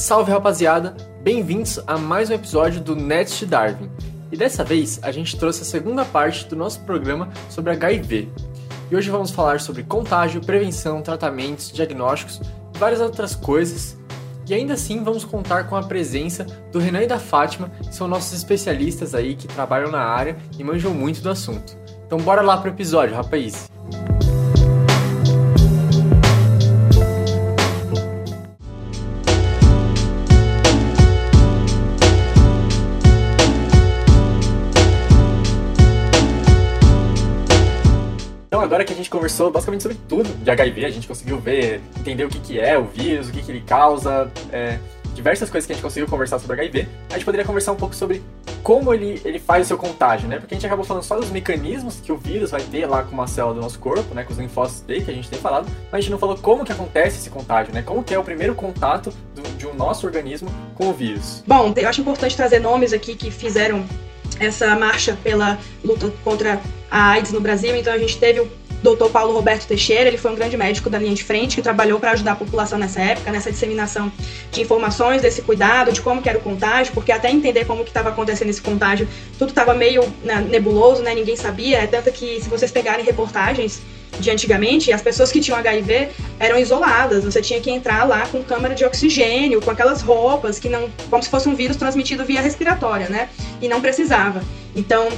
Salve rapaziada, bem-vindos a mais um episódio do Next Darwin. E dessa vez a gente trouxe a segunda parte do nosso programa sobre HIV. E hoje vamos falar sobre contágio, prevenção, tratamentos, diagnósticos e várias outras coisas. E ainda assim vamos contar com a presença do Renan e da Fátima, que são nossos especialistas aí que trabalham na área e manjam muito do assunto. Então bora lá pro episódio, rapaz! Agora que a gente conversou basicamente sobre tudo de HIV, a gente conseguiu ver, entender o que, que é o vírus, o que, que ele causa, é, diversas coisas que a gente conseguiu conversar sobre HIV, a gente poderia conversar um pouco sobre como ele, ele faz o seu contágio, né? Porque a gente acabou falando só dos mecanismos que o vírus vai ter lá com uma célula do nosso corpo, né? Com os linfócitos dele, que a gente tem falado, mas a gente não falou como que acontece esse contágio, né? Como que é o primeiro contato do, de um nosso organismo com o vírus. Bom, eu acho importante trazer nomes aqui que fizeram essa marcha pela luta contra a AIDS no Brasil. Então a gente teve o Dr. Paulo Roberto Teixeira, ele foi um grande médico da linha de frente que trabalhou para ajudar a população nessa época, nessa disseminação de informações, desse cuidado, de como era o contágio, porque até entender como que estava acontecendo esse contágio, tudo estava meio né, nebuloso, né? Ninguém sabia, é tanto que se vocês pegarem reportagens de antigamente, as pessoas que tinham HIV eram isoladas. Você tinha que entrar lá com câmara de oxigênio, com aquelas roupas que não, como se fosse um vírus transmitido via respiratória, né? E não precisava. Então,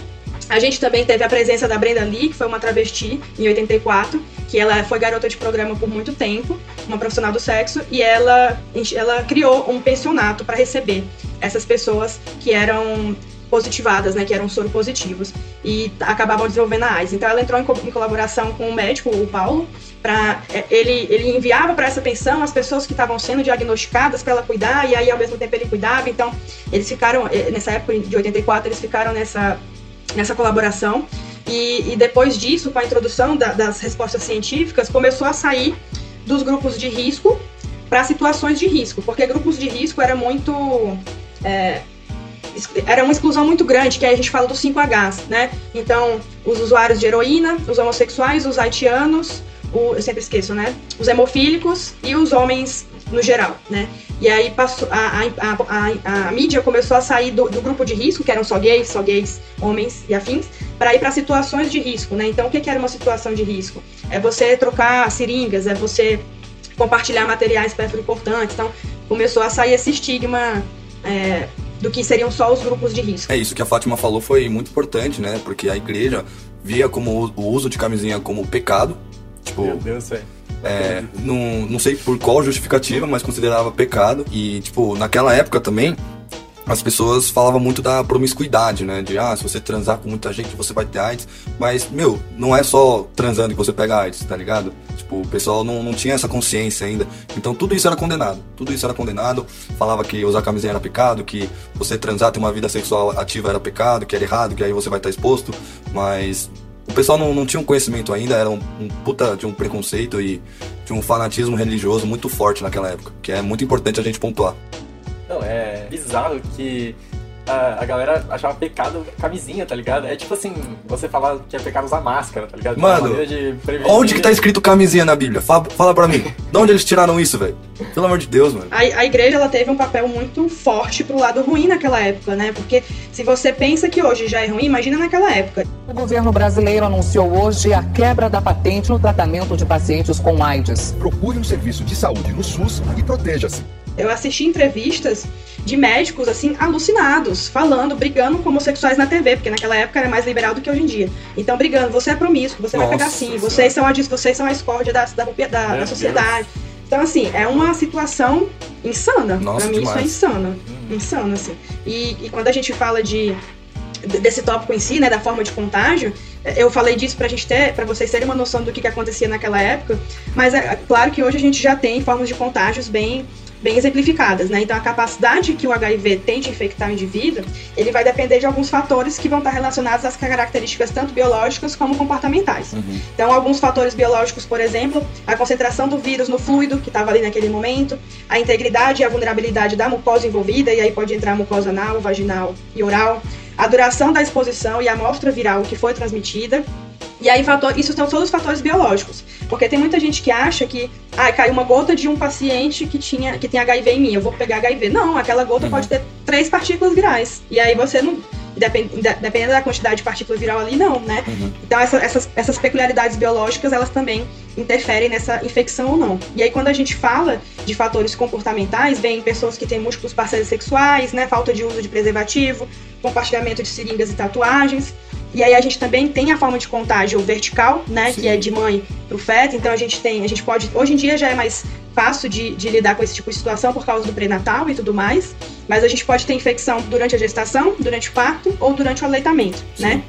a gente também teve a presença da Brenda Lee, que foi uma travesti em 84, que ela foi garota de programa por muito tempo, uma profissional do sexo, e ela, ela criou um pensionato para receber essas pessoas que eram positivadas, né, que eram soropositivos e acabavam desenvolvendo a AIDS. Então ela entrou em, co em colaboração com o médico, o Paulo, para é, ele ele enviava para essa pensão as pessoas que estavam sendo diagnosticadas para ela cuidar e aí ao mesmo tempo ele cuidava. Então eles ficaram é, nessa época de 84 eles ficaram nessa nessa colaboração e, e depois disso, com a introdução da, das respostas científicas, começou a sair dos grupos de risco para situações de risco, porque grupos de risco era muito é, era uma exclusão muito grande, que aí a gente fala dos 5Hs, né? Então, os usuários de heroína, os homossexuais, os haitianos, o, eu sempre esqueço, né? Os hemofílicos e os homens no geral, né? E aí passou, a, a, a, a mídia começou a sair do, do, grupo de risco, que eram só gays, só gays, homens e afins, para ir para situações de risco, né? Então, o que, que era uma situação de risco? É você trocar seringas, é você compartilhar materiais perto importantes. Então, começou a sair esse estigma é, do que seriam só os grupos de risco. É isso que a Fátima falou foi muito importante, né? Porque a igreja via como o uso de camisinha como pecado. Tipo, Meu Deus, velho. É, não, não sei por qual justificativa, mas considerava pecado. E, tipo, naquela época também, as pessoas falavam muito da promiscuidade, né? De, ah, se você transar com muita gente, você vai ter AIDS. Mas, meu, não é só transando que você pega AIDS, tá ligado? Tipo, o pessoal não, não tinha essa consciência ainda. Então, tudo isso era condenado. Tudo isso era condenado. Falava que usar camisinha era pecado, que você transar, ter uma vida sexual ativa era pecado, que era errado, que aí você vai estar exposto. Mas o pessoal não, não tinha um conhecimento ainda, era um, um puta de um preconceito e de um fanatismo religioso muito forte naquela época, que é muito importante a gente pontuar. Não, é bizarro que a, a galera achava pecado camisinha, tá ligado? É tipo assim, você falar que é pecado usar máscara, tá ligado? Mano, onde que tá escrito camisinha na Bíblia? Fala, fala pra mim. de onde eles tiraram isso, velho? Pelo amor de Deus, mano. A, a igreja, ela teve um papel muito forte pro lado ruim naquela época, né? Porque se você pensa que hoje já é ruim, imagina naquela época. O governo brasileiro anunciou hoje a quebra da patente no tratamento de pacientes com AIDS. Procure um serviço de saúde no SUS e proteja-se. Eu assisti entrevistas de médicos, assim, alucinados, falando, brigando com homossexuais na TV, porque naquela época era mais liberal do que hoje em dia. Então, brigando, você é promíscuo, você Nossa, vai pegar sim, vocês são a vocês são a escórdia da, da, da, da sociedade. Deus. Então, assim, é uma situação insana. Nossa, pra mim, demais. isso é insano. Hum. Insano, assim. E, e quando a gente fala de desse tópico em si, né, da forma de contágio, eu falei disso pra gente ter, para vocês terem uma noção do que, que acontecia naquela época, mas é claro que hoje a gente já tem formas de contágios bem bem exemplificadas, né? Então a capacidade que o HIV tem de infectar o indivíduo, ele vai depender de alguns fatores que vão estar relacionados às características tanto biológicas como comportamentais. Uhum. Então alguns fatores biológicos, por exemplo, a concentração do vírus no fluido que estava ali naquele momento, a integridade e a vulnerabilidade da mucosa envolvida, e aí pode entrar mucosa anal, vaginal e oral, a duração da exposição e a amostra viral que foi transmitida, e aí, fator, isso são todos os fatores biológicos. Porque tem muita gente que acha que, ah, caiu uma gota de um paciente que, tinha, que tem HIV em mim, eu vou pegar HIV. Não, aquela gota pode ter três partículas virais. E aí você não. depend- de- Dependendo da quantidade de partícula viral ali, não, né? Então essa- essas, essas peculiaridades biológicas, elas também interferem nessa infecção ou não. E aí quando a gente fala de fatores comportamentais, vem pessoas que têm múltiplos parceiros sexuais, né? Falta de uso de preservativo, compartilhamento de seringas e tatuagens. E aí a gente também tem a forma de contágio vertical, né? Sim. Que é de mãe pro feto. Então a gente tem, a gente pode. Hoje em dia já é mais fácil de, de lidar com esse tipo de situação por causa do pré-natal e tudo mais. Mas a gente pode ter infecção durante a gestação, durante o parto ou durante o aleitamento, né?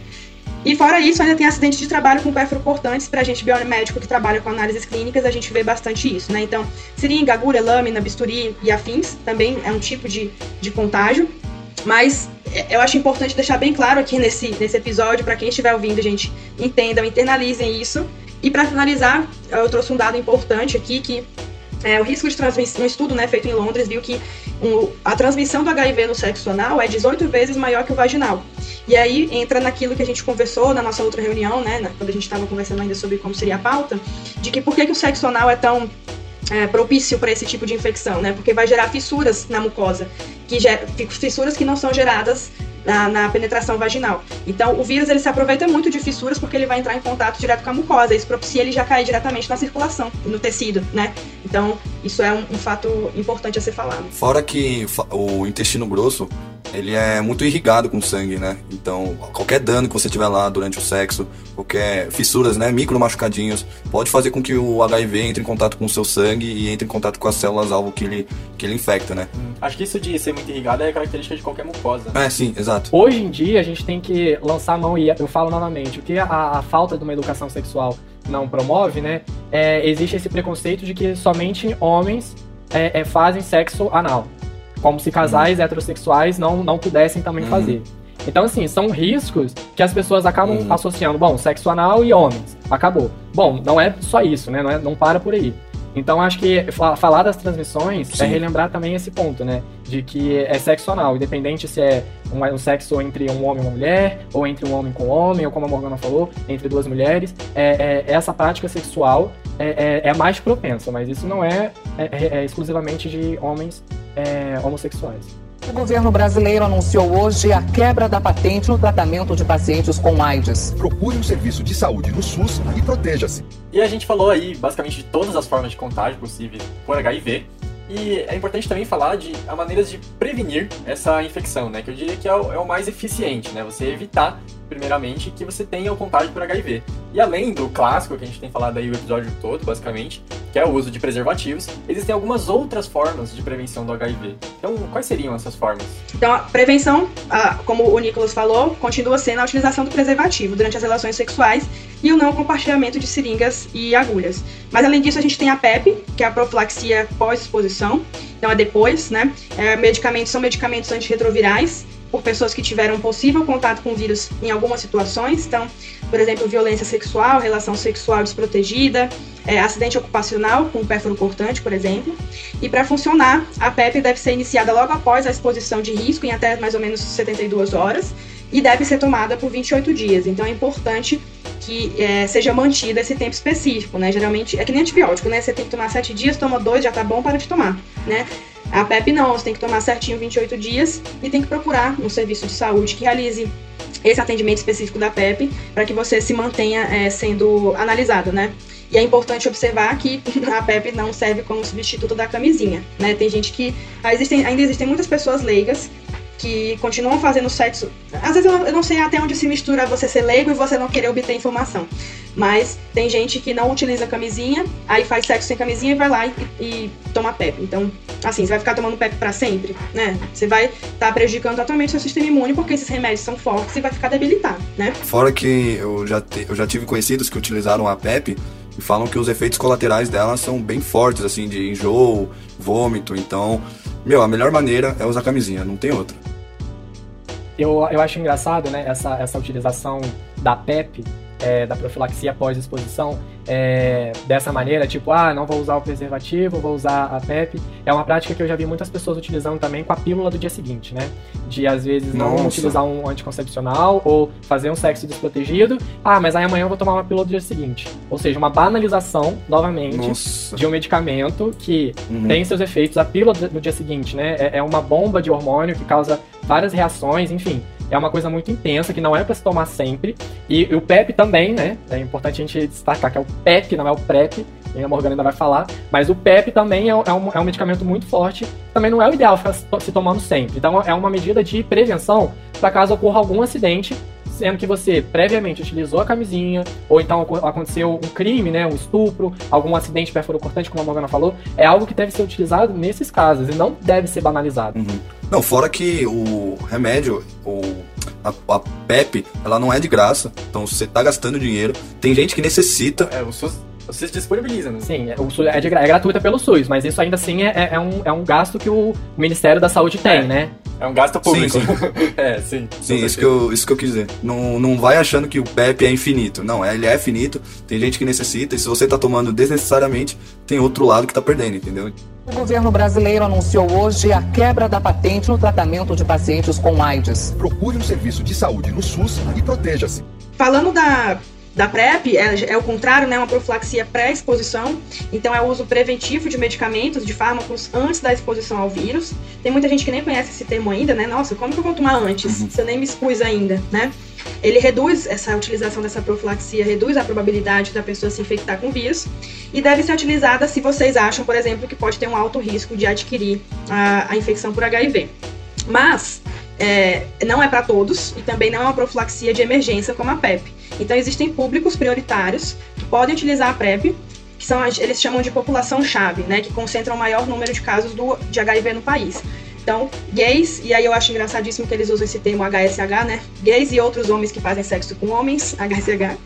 E fora isso, ainda tem acidente de trabalho com perfurocortantes. Pra gente biomédico que trabalha com análises clínicas, a gente vê bastante isso, né? Então, seringa, agulha, lâmina, bisturi e afins também é um tipo de, de contágio. Mas é, eu acho importante deixar bem claro aqui nesse, nesse episódio, para quem estiver ouvindo, gente, entendam, internalizem isso. E para finalizar, eu trouxe um dado importante aqui que é, o risco de transmissão, um estudo né, feito em Londres viu que um, a transmissão do HIV no sexo anal é 18 vezes maior que o vaginal. E aí entra naquilo que a gente conversou na nossa outra reunião, né, na- quando a gente estava conversando ainda sobre como seria a pauta, de que por que, que o sexo anal é tão é, propício para esse tipo de infecção, né? Porque vai gerar fissuras na mucosa, que fissuras que não são geradas na, na penetração vaginal. Então, o vírus ele se aproveita muito de fissuras porque ele vai entrar em contato direto com a mucosa. Isso propicia ele já cair diretamente na circulação, no tecido, né? Então, isso é um, um fato importante a ser falado. Fora que o intestino grosso, ele é muito irrigado com sangue, né? Então, qualquer dano que você tiver lá durante o sexo, qualquer fissuras, né, micro machucadinhos, pode fazer com que o HIV entre em contato com o seu sangue e entre em contato com as células alvo que ele que ele infecta, né? Acho que isso de ser muito irrigado é característica de qualquer mucosa. É, sim, exato. Hoje em dia, a gente tem que lançar a mão e eu falo novamente, o que a, a falta de uma educação sexual não promove, né? É, existe esse preconceito de que somente homens é, é, fazem sexo anal. Como se casais heterossexuais não, não pudessem também Uhum. fazer. Então, assim, são riscos que as pessoas acabam Uhum. associando. Bom, sexo anal e homens. Acabou. Bom, não é só isso, né? Não, é- não para por aí. Então, acho que fa- falar das transmissões é Sim. relembrar também esse ponto, né? De que é sexo anal, independente se é um, um sexo entre um homem e uma mulher, ou entre um homem com um homem, ou como a Morgana falou, entre duas mulheres. É, é- essa prática sexual é, é, é mais propensa, mas isso não é, é- é- é exclusivamente de homens é, homossexuais. O governo brasileiro anunciou hoje a quebra da patente no tratamento de pacientes com AIDS. Procure um serviço de saúde no SUS e proteja-se. E a gente falou aí basicamente de todas as formas de contágio possíveis por HIV. E é importante também falar de maneiras de prevenir essa infecção, né? Que eu diria que é o, é o mais eficiente, né? Você evitar, primeiramente, que você tenha o contágio por HIV. E além do clássico que a gente tem falado aí o episódio todo, basicamente, que é o uso de preservativos, existem algumas outras formas de prevenção do HIV. Então, quais seriam essas formas? Então, a prevenção, como o Nicolas falou, continua sendo a utilização do preservativo durante as relações sexuais e o não compartilhamento de seringas e agulhas. Mas além disso, a gente tem a PEP, que é a profilaxia pós-exposição. Então é depois, né? É, medicamentos são medicamentos antirretrovirais por pessoas que tiveram possível contato com o vírus em algumas situações. Então, por exemplo, violência sexual, relação sexual desprotegida, é, acidente ocupacional com pérfuro cortante, por exemplo. E para funcionar, a PEP deve ser iniciada logo após a exposição de risco, em até mais ou menos 72 horas, e deve ser tomada por 28 dias. Então é importante que é, seja mantido esse tempo específico, né? Geralmente é que nem antibiótico, né? Você tem que tomar 7 dias, toma 2, já tá bom, para de tomar, né? A PEP não, você tem que tomar certinho 28 dias e tem que procurar um serviço de saúde que realize esse atendimento específico da PEP para que você se mantenha é, sendo analisado, né? E é importante observar que a PEP não serve como substituto da camisinha, né? Tem gente que existem, ainda existem muitas pessoas leigas que continuam fazendo sexo. Às vezes eu não, sei até onde se mistura você ser leigo e você não querer obter informação. Mas tem gente que não utiliza camisinha, aí faz sexo sem camisinha e vai lá e, e toma PEP. Então, assim, você vai ficar tomando PEP pra sempre, né? Você vai estar prejudicando totalmente seu sistema imune porque esses remédios são fortes e vai ficar debilitado, né? Fora que eu já, te- eu já tive conhecidos que utilizaram a PEP e falam que os efeitos colaterais dela são bem fortes, assim, de enjoo, vômito. Então, meu, a melhor maneira é usar camisinha, não tem outra. Eu, eu acho engraçado, né, essa, essa utilização da PEP, é, da profilaxia pós-exposição é, dessa maneira, tipo, ah, não vou usar o preservativo, vou usar a PEP, é uma prática que eu já vi muitas pessoas utilizando também com a pílula do dia seguinte, né? De às vezes não Nossa. utilizar um anticoncepcional ou fazer um sexo desprotegido, ah, mas aí amanhã eu vou tomar uma pílula do dia seguinte. Ou seja, uma banalização, novamente, Nossa. de um medicamento que Uhum. tem seus efeitos. A pílula do- no dia seguinte, né? É, é uma bomba de hormônio que causa várias reações, enfim. É uma coisa muito intensa que não é para se tomar sempre. E, e o PEP também, né? É importante a gente destacar que é o PEP, não é o PrEP. E a Morgana ainda vai falar. Mas o PEP também é, um- é um, é um medicamento muito forte. Também não é o ideal ficar se tomando sempre. Então é uma medida de prevenção para caso ocorra algum acidente sendo que você previamente utilizou a camisinha, ou então acon- aconteceu um crime, né, um estupro, algum acidente perfuro-cortante, como a Morgana falou, é algo que deve ser utilizado nesses casos e não deve ser banalizado. Uhum. Não, fora que o remédio, o, a, a PEP, ela não é de graça. Então você tá gastando dinheiro. Tem gente que necessita. É, o SUS, o SUS disponibiliza, né? Sim, é, o SUS é, de é gratuita pelo SUS, mas isso ainda assim é, é- é um, é um gasto que o Ministério da Saúde tem, É. né? É um gasto público. Sim, é, sim. Sim, isso que, eu, isso que eu quis dizer. Não, não vai achando que o PEP é infinito. Não, ele é finito. Tem gente que necessita. E se você tá tomando desnecessariamente, tem outro lado que tá perdendo, entendeu? O governo brasileiro anunciou hoje a quebra da patente no tratamento de pacientes com AIDS. Procure um serviço de saúde no SUS e proteja-se. Falando da, da PrEP, é, é o contrário, né? Uma profilaxia pré-exposição. Então, é o uso preventivo de medicamentos, de fármacos, antes da exposição ao vírus. Tem muita gente que nem conhece esse termo ainda, né? Nossa, como que eu vou tomar antes? Se eu nem me expus ainda, né? Ele reduz essa utilização dessa profilaxia, reduz a probabilidade da pessoa se infectar com vírus e deve ser utilizada se vocês acham, por exemplo, que pode ter um alto risco de adquirir a, a infecção por HIV. Mas é, não é para todos e também não é uma profilaxia de emergência como a PEP. Então existem públicos prioritários que podem utilizar a PrEP, que são eles chamam de população-chave, né, que concentram o maior número de casos do, de HIV no país. Então, gays, e aí eu acho engraçadíssimo que eles usam esse termo HSH, né? Gays e outros homens que fazem sexo com homens, HSH.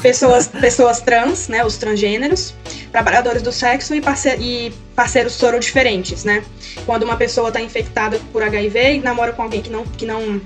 Pessoas, pessoas trans, né? Os transgêneros, trabalhadores do sexo e, parce e parceiros soro diferentes, né? Quando uma pessoa está infectada por HIV e namora com alguém que não, que não,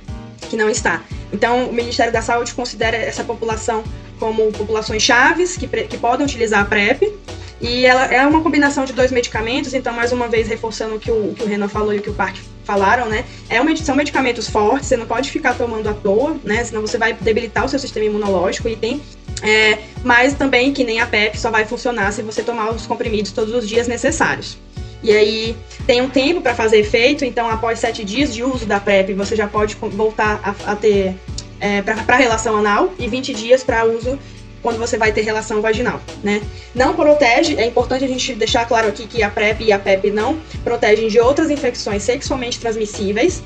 que não está. Então, o Ministério da Saúde considera essa população como populações chaves que, que podem utilizar a PrEP. E ela é uma combinação de dois medicamentos, então, mais uma vez, reforçando o que o, que o Renan falou e o que o Park falaram, né? É uma, são medicamentos fortes, você não pode ficar tomando à toa, né? Senão você vai debilitar o seu sistema imunológico e tem. É, mas também, que nem a PEP, só vai funcionar se você tomar os comprimidos todos os dias necessários. E aí tem um tempo para fazer efeito, então após sete dias de uso da PrEP, você já pode voltar a, a ter é, para relação anal e 20 dias para uso quando você vai ter relação vaginal, né? Não protege, é importante a gente deixar claro aqui que a PrEP e a PEP não protegem de outras infecções sexualmente transmissíveis.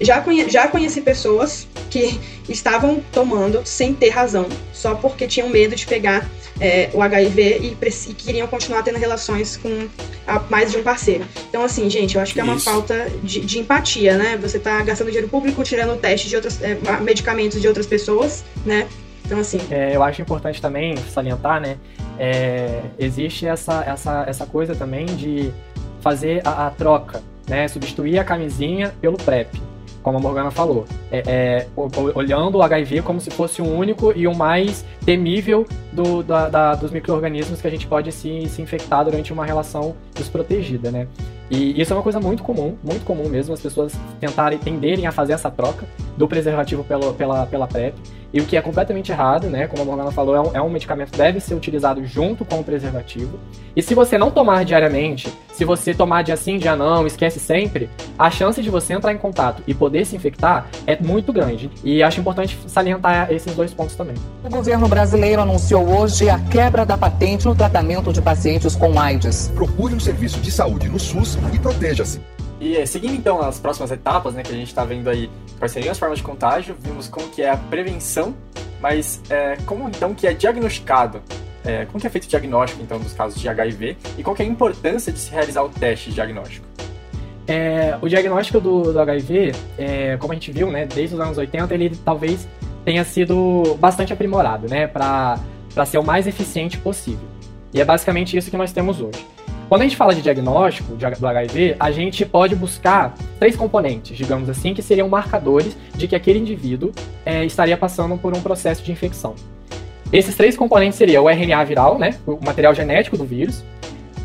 Já, conhe já conheci pessoas que estavam tomando sem ter razão, só porque tinham medo de pegar é, o HIV e, e queriam continuar tendo relações com a- mais de um parceiro. Então, assim, gente, eu acho que é uma Isso. falta de, de empatia, né? Você tá gastando dinheiro público, tirando teste de outras, é, medicamentos de outras pessoas, né? Então, assim, É, eu acho importante também salientar, né? é, existe essa, essa, essa coisa também de fazer a, a troca, né? Substituir a camisinha pelo PrEP, como a Morgana falou. É, é, olhando o HIV como se fosse o único e o mais temível do, da, da- dos micro-organismos que a gente pode se, se infectar durante uma relação desprotegida, né? E isso é uma coisa muito comum, muito comum mesmo, as pessoas tentarem, tenderem a fazer essa troca do preservativo pelo, pela, pela PrEP. E o que é completamente errado, né? Como a Morgana falou, é um, é um medicamento que deve ser utilizado junto com o preservativo. E se você não tomar diariamente, se você tomar dia sim, dia não, esquece sempre, a chance de você entrar em contato e poder se infectar é muito grande. E acho importante salientar esses dois pontos também. O governo brasileiro anunciou hoje a quebra da patente no tratamento de pacientes com AIDS. Procure um serviço de saúde no SUS e proteja-se. E é, seguindo então as próximas etapas, né, que a gente está vendo aí quais seriam as formas de contágio, vimos como que é a prevenção, mas é, como então que é diagnosticado, é, como que é feito o diagnóstico então dos casos de HIV e qual que é a importância de se realizar o teste diagnóstico? É, o diagnóstico do, do HIV, é, como a gente viu, né, desde os anos 80, ele talvez tenha sido bastante aprimorado, né, para ser o mais eficiente possível. E é basicamente isso que nós temos hoje. Quando a gente fala de diagnóstico do HIV, a gente pode buscar três componentes, digamos assim, que seriam marcadores de que aquele indivíduo é, estaria passando por um processo de infecção. Esses três componentes seriam o RNA viral, né, o material genético do vírus,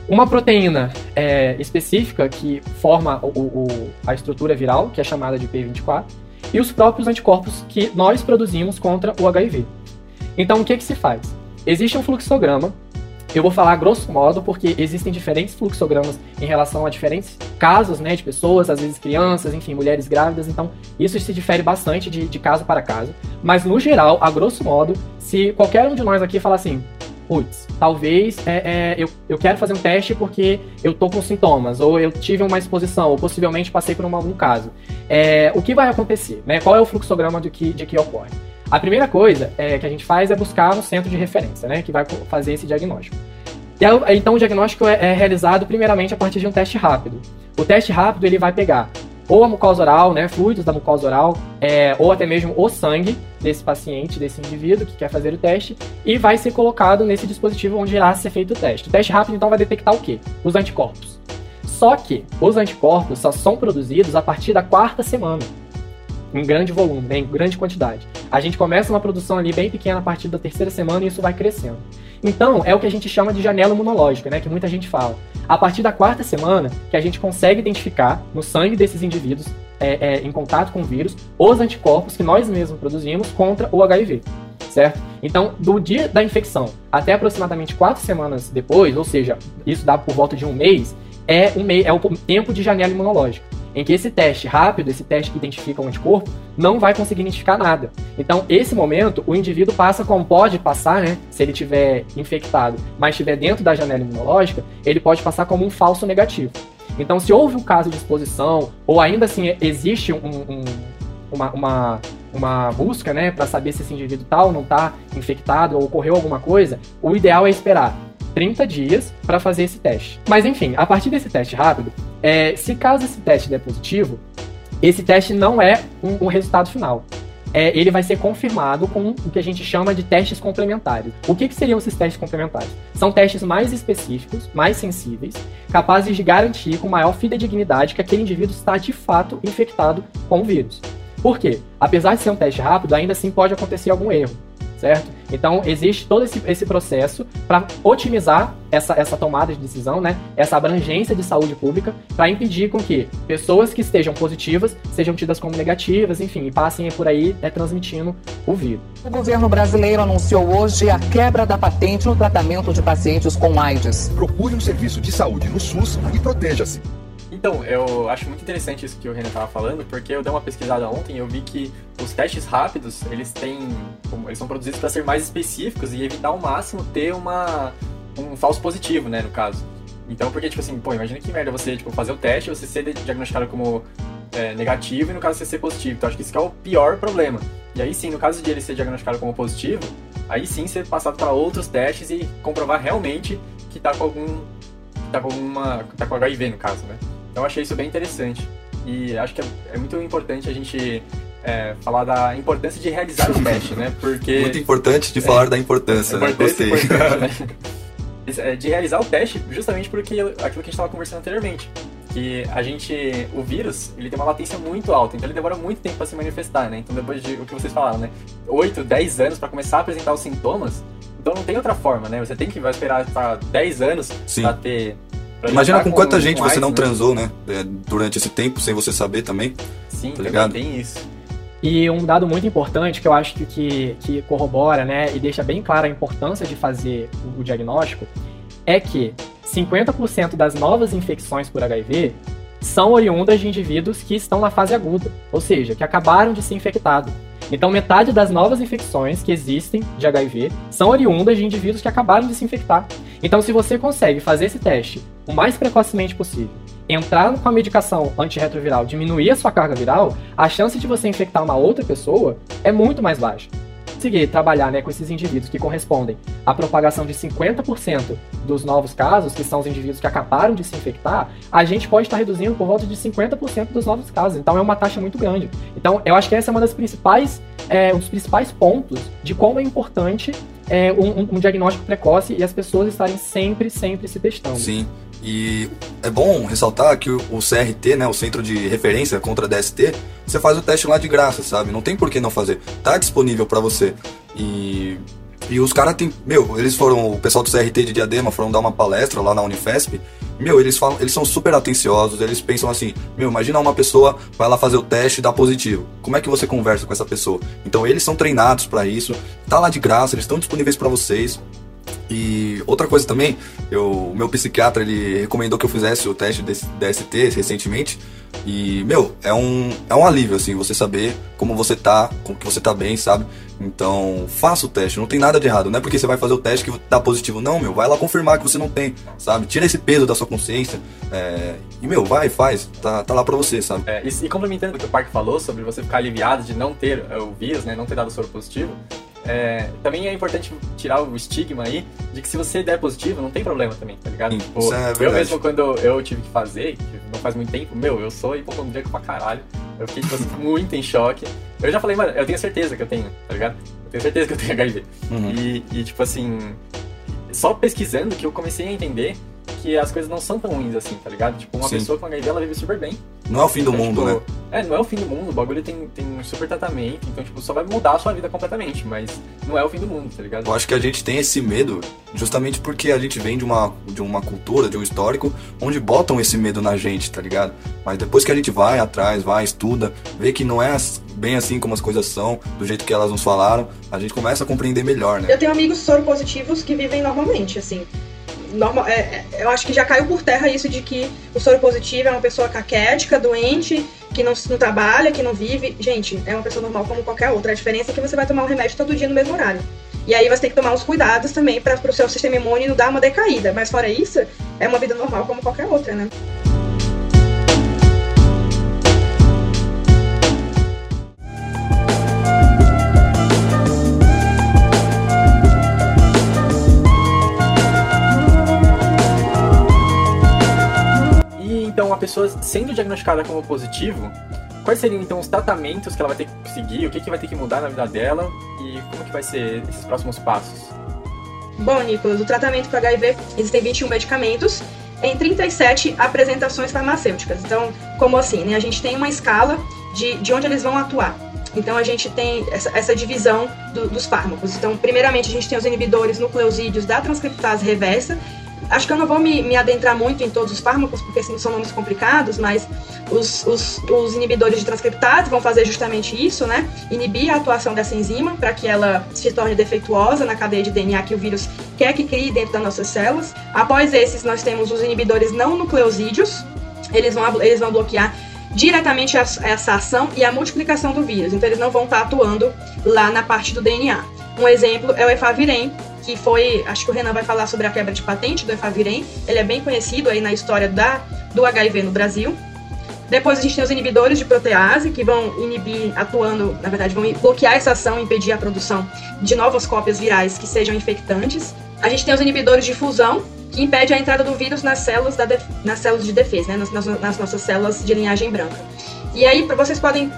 uma proteína é, específica que forma o, o, a estrutura viral, que é chamada de P24, e os próprios anticorpos que nós produzimos contra o HIV. Então, o que, que se faz? Existe um fluxograma eu vou falar grosso modo porque existem diferentes fluxogramas em relação a diferentes casos, né, de pessoas, às vezes crianças, enfim, mulheres grávidas, então isso se difere bastante de, de caso para caso. Mas no geral, a grosso modo, se qualquer um de nós aqui falar assim, putz, talvez é, é, eu, eu quero fazer um teste porque eu tô com sintomas, ou eu tive uma exposição, ou possivelmente passei por um, um caso. É, o que vai acontecer? Né? Qual é o fluxograma de que, de que ocorre? A primeira coisa é, que a gente faz é buscar um centro de referência, né, que vai fazer esse diagnóstico. E, então, o diagnóstico é, é, realizado primeiramente a partir de um teste rápido. O teste rápido ele vai pegar ou a mucosa oral, né, fluidos da mucosa oral, é, ou até mesmo o sangue desse paciente, desse indivíduo que quer fazer o teste, e vai ser colocado nesse dispositivo onde irá ser feito o teste. O teste rápido então vai detectar o quê? Os anticorpos. Só que os anticorpos só são produzidos a partir da quarta semana em grande volume, em grande quantidade. A gente começa uma produção ali bem pequena a partir da terceira semana e isso vai crescendo. Então, é o que a gente chama de janela imunológica, né, que muita gente fala. A partir da quarta semana, que a gente consegue identificar no sangue desses indivíduos é, é, em contato com o vírus os anticorpos que nós mesmos produzimos contra o HIV, certo? Então, do dia da infecção até aproximadamente quatro semanas depois, ou seja, isso dá por volta de um mês, é, um mês, é o tempo de janela imunológica em que esse teste rápido, esse teste que identifica o anticorpo, não vai conseguir identificar nada. Então, esse momento, o indivíduo passa como pode passar, né? Se ele tiver infectado, mas estiver dentro da janela imunológica, ele pode passar como um falso negativo. Então, se houve um caso de exposição, ou ainda assim existe um, um, uma, uma, uma busca, né, para saber se esse indivíduo tal tá não está infectado ou ocorreu alguma coisa, o ideal é esperar 30 dias para fazer esse teste. Mas enfim, a partir desse teste rápido, é, se caso esse teste der positivo, esse teste não é um, um resultado final. É, ele vai ser confirmado com o que a gente chama de testes complementares. O que, que seriam esses testes complementares? São testes mais específicos, mais sensíveis, capazes de garantir com maior fidedignidade que aquele indivíduo está de fato infectado com o vírus. Por quê? Apesar de ser um teste rápido, ainda assim pode acontecer algum erro certo? Então, existe todo esse, esse processo para otimizar essa, essa tomada de decisão, né? essa abrangência de saúde pública, para impedir com que pessoas que estejam positivas sejam tidas como negativas, enfim, e passem por aí né, transmitindo o vírus. O governo brasileiro anunciou hoje a quebra da patente no tratamento de pacientes com AIDS. Procure um serviço de saúde no SUS e proteja-se. Então, eu acho muito interessante isso que o Renan estava falando, porque eu dei uma pesquisada ontem e eu vi que os testes rápidos, eles têm, eles são produzidos para ser mais específicos e evitar ao máximo ter uma um falso positivo, né, no caso. Então, porque, tipo assim, pô, imagina que merda você, tipo, fazer o teste, você ser diagnosticado como é, negativo e no caso você ser positivo. Então, acho que isso é o pior problema. E aí sim, no caso de ele ser diagnosticado como positivo, aí sim ser passado para outros testes e comprovar realmente que tá com algum. tá com uma. tá com HIV, no caso, né? Então eu achei isso bem interessante. E acho que é, é muito importante a gente é, falar da importância de realizar o teste, né? Porque. Muito importante de falar da importância, né? Gostei. Né? É, de realizar o teste justamente porque aquilo que a gente estava conversando anteriormente. Que a gente. O vírus, ele tem uma latência muito alta, então ele demora muito tempo para se manifestar, né? Então depois de o que vocês falaram, né? 8, 10 anos para começar a apresentar os sintomas, então não tem outra forma, né? Você tem que vai esperar para 10 anos para ter Imagina com quanta gente você não né? transou, né? É, durante esse tempo, sem você saber também. Sim, tá ligado? tem isso. E um dado muito importante que eu acho que, que, que corrobora, né, e deixa bem clara a importância de fazer o, o diagnóstico, é que 50% das novas infecções por HIV são oriundas de indivíduos que estão na fase aguda, ou seja, que acabaram de ser infectados. Então, metade das novas infecções que existem de HIV são oriundas de indivíduos que acabaram de se infectar. Então, se você consegue fazer esse teste o mais precocemente possível, entrar com a medicação antirretroviral, diminuir a sua carga viral, a chance de você infectar uma outra pessoa é muito mais baixa conseguir trabalhar né, com esses indivíduos que correspondem à propagação de 50% dos novos casos, que são os indivíduos que acabaram de se infectar, a gente pode estar reduzindo por volta de 50% dos novos casos. Então é uma taxa muito grande. Então eu acho que essa é uma das principais, é, um dos principais pontos de como é importante é, um, um diagnóstico precoce e as pessoas estarem sempre, sempre se testando. Sim. E é bom ressaltar que o, CRT, né, o Centro de Referência contra a DST, você faz o teste lá de graça, sabe? Não tem por que não fazer. Tá disponível para você. E E os caras tem, meu, eles foram, o pessoal do CRT de Diadema foram dar uma palestra lá na Unifesp. Meu, eles falam, eles são super atenciosos, eles pensam assim, meu, imagina uma pessoa vai lá fazer o teste e dá positivo. Como é que você conversa com essa pessoa? Então eles são treinados para isso, tá lá de graça, eles estão disponíveis para vocês. E outra coisa também, o meu psiquiatra ele recomendou que eu fizesse o teste DST recentemente. E, meu, é um, é um alívio, assim, você saber como você tá, como que você tá bem, sabe? Então, faça o teste, não tem nada de errado. Não é porque você vai fazer o teste que tá positivo, não, meu. Vai lá confirmar que você não tem, sabe? Tira esse peso da sua consciência. É, e, meu, vai, faz. Tá, tá lá pra você, sabe? É, e, e complementando o que o Parque falou sobre você ficar aliviado de não ter é, o vírus, né? Não ter dado soro positivo. É, também é importante tirar o estigma aí de que se você der positivo, não tem problema também, tá ligado? Sim, Tipo, isso é eu mesmo, quando eu tive que fazer, não faz muito tempo, meu, eu sou hipocondríaco pra caralho. Eu fiquei, tipo assim, muito em choque. Eu já falei, mano, eu tenho certeza que eu tenho, tá ligado? Eu tenho certeza que eu tenho HIV. Uhum. E, e, tipo assim, só pesquisando que eu comecei a entender que as coisas não são tão ruins assim, tá ligado? Tipo, uma Sim. pessoa com HIV, ela vive super bem. Não é o fim do Então, mundo, tipo, né? É, não é o fim do mundo, o bagulho tem, tem um super tratamento, então, tipo, só vai mudar a sua vida completamente, mas não é o fim do mundo, tá ligado? Eu acho que a gente tem esse medo justamente porque a gente vem de uma, de uma cultura, de um histórico, onde botam esse medo na gente, tá ligado? Mas depois que a gente vai atrás, vai, estuda, vê que não é bem assim como as coisas são, do jeito que elas nos falaram, a gente começa a compreender melhor, né? Eu tenho amigos soropositivos que vivem normalmente, assim. Normal, é, é, eu acho que já caiu por terra isso de que o soro positivo é uma pessoa caquética, doente, que não, não trabalha, que não vive. Gente, é uma pessoa normal como qualquer outra. A diferença é que você vai tomar um remédio todo dia no mesmo horário. E aí você tem que tomar os cuidados também para o seu sistema imune não dar uma decaída. Mas fora isso, é uma vida normal como qualquer outra, né? Então, a pessoa sendo diagnosticada como positivo, quais seriam então os tratamentos que ela vai ter que seguir, o que, que vai ter que mudar na vida dela e como que vai ser esses próximos passos? Bom, Nicolas, o tratamento para HIV existem 21 medicamentos em 37 apresentações farmacêuticas. Então, como assim? Né? A gente tem uma escala de, de onde eles vão atuar. Então, a gente tem essa, essa divisão do- dos fármacos. Então, primeiramente, a gente tem os inibidores nucleosídeos da transcriptase reversa. Acho que eu não vou me, me adentrar muito em todos os fármacos, porque assim, são nomes complicados, mas os, os, os inibidores de transcriptase vão fazer justamente isso, né? Inibir a atuação dessa enzima para que ela se torne defeituosa na cadeia de DNA que o vírus quer que crie dentro das nossas células. Após esses, nós temos os inibidores não nucleosídeos. Eles vão, eles vão bloquear diretamente essa ação e a multiplicação do vírus. Então, eles não vão estar atuando lá na parte do DNA. Um exemplo é o efavirenz, que foi, acho que o Renan vai falar sobre a quebra de patente do efavirenz. Ele é bem conhecido aí na história da, do HIV no Brasil. Depois a gente tem os inibidores de protease, que vão inibir, atuando, na verdade, vão bloquear essa ação e impedir a produção de novas cópias virais que sejam infectantes. A gente tem os inibidores de fusão, que impede a entrada do vírus nas células, da def- nas células de defesa, né? nas, nas- nas nossas células de linhagem branca. E aí, vocês podem.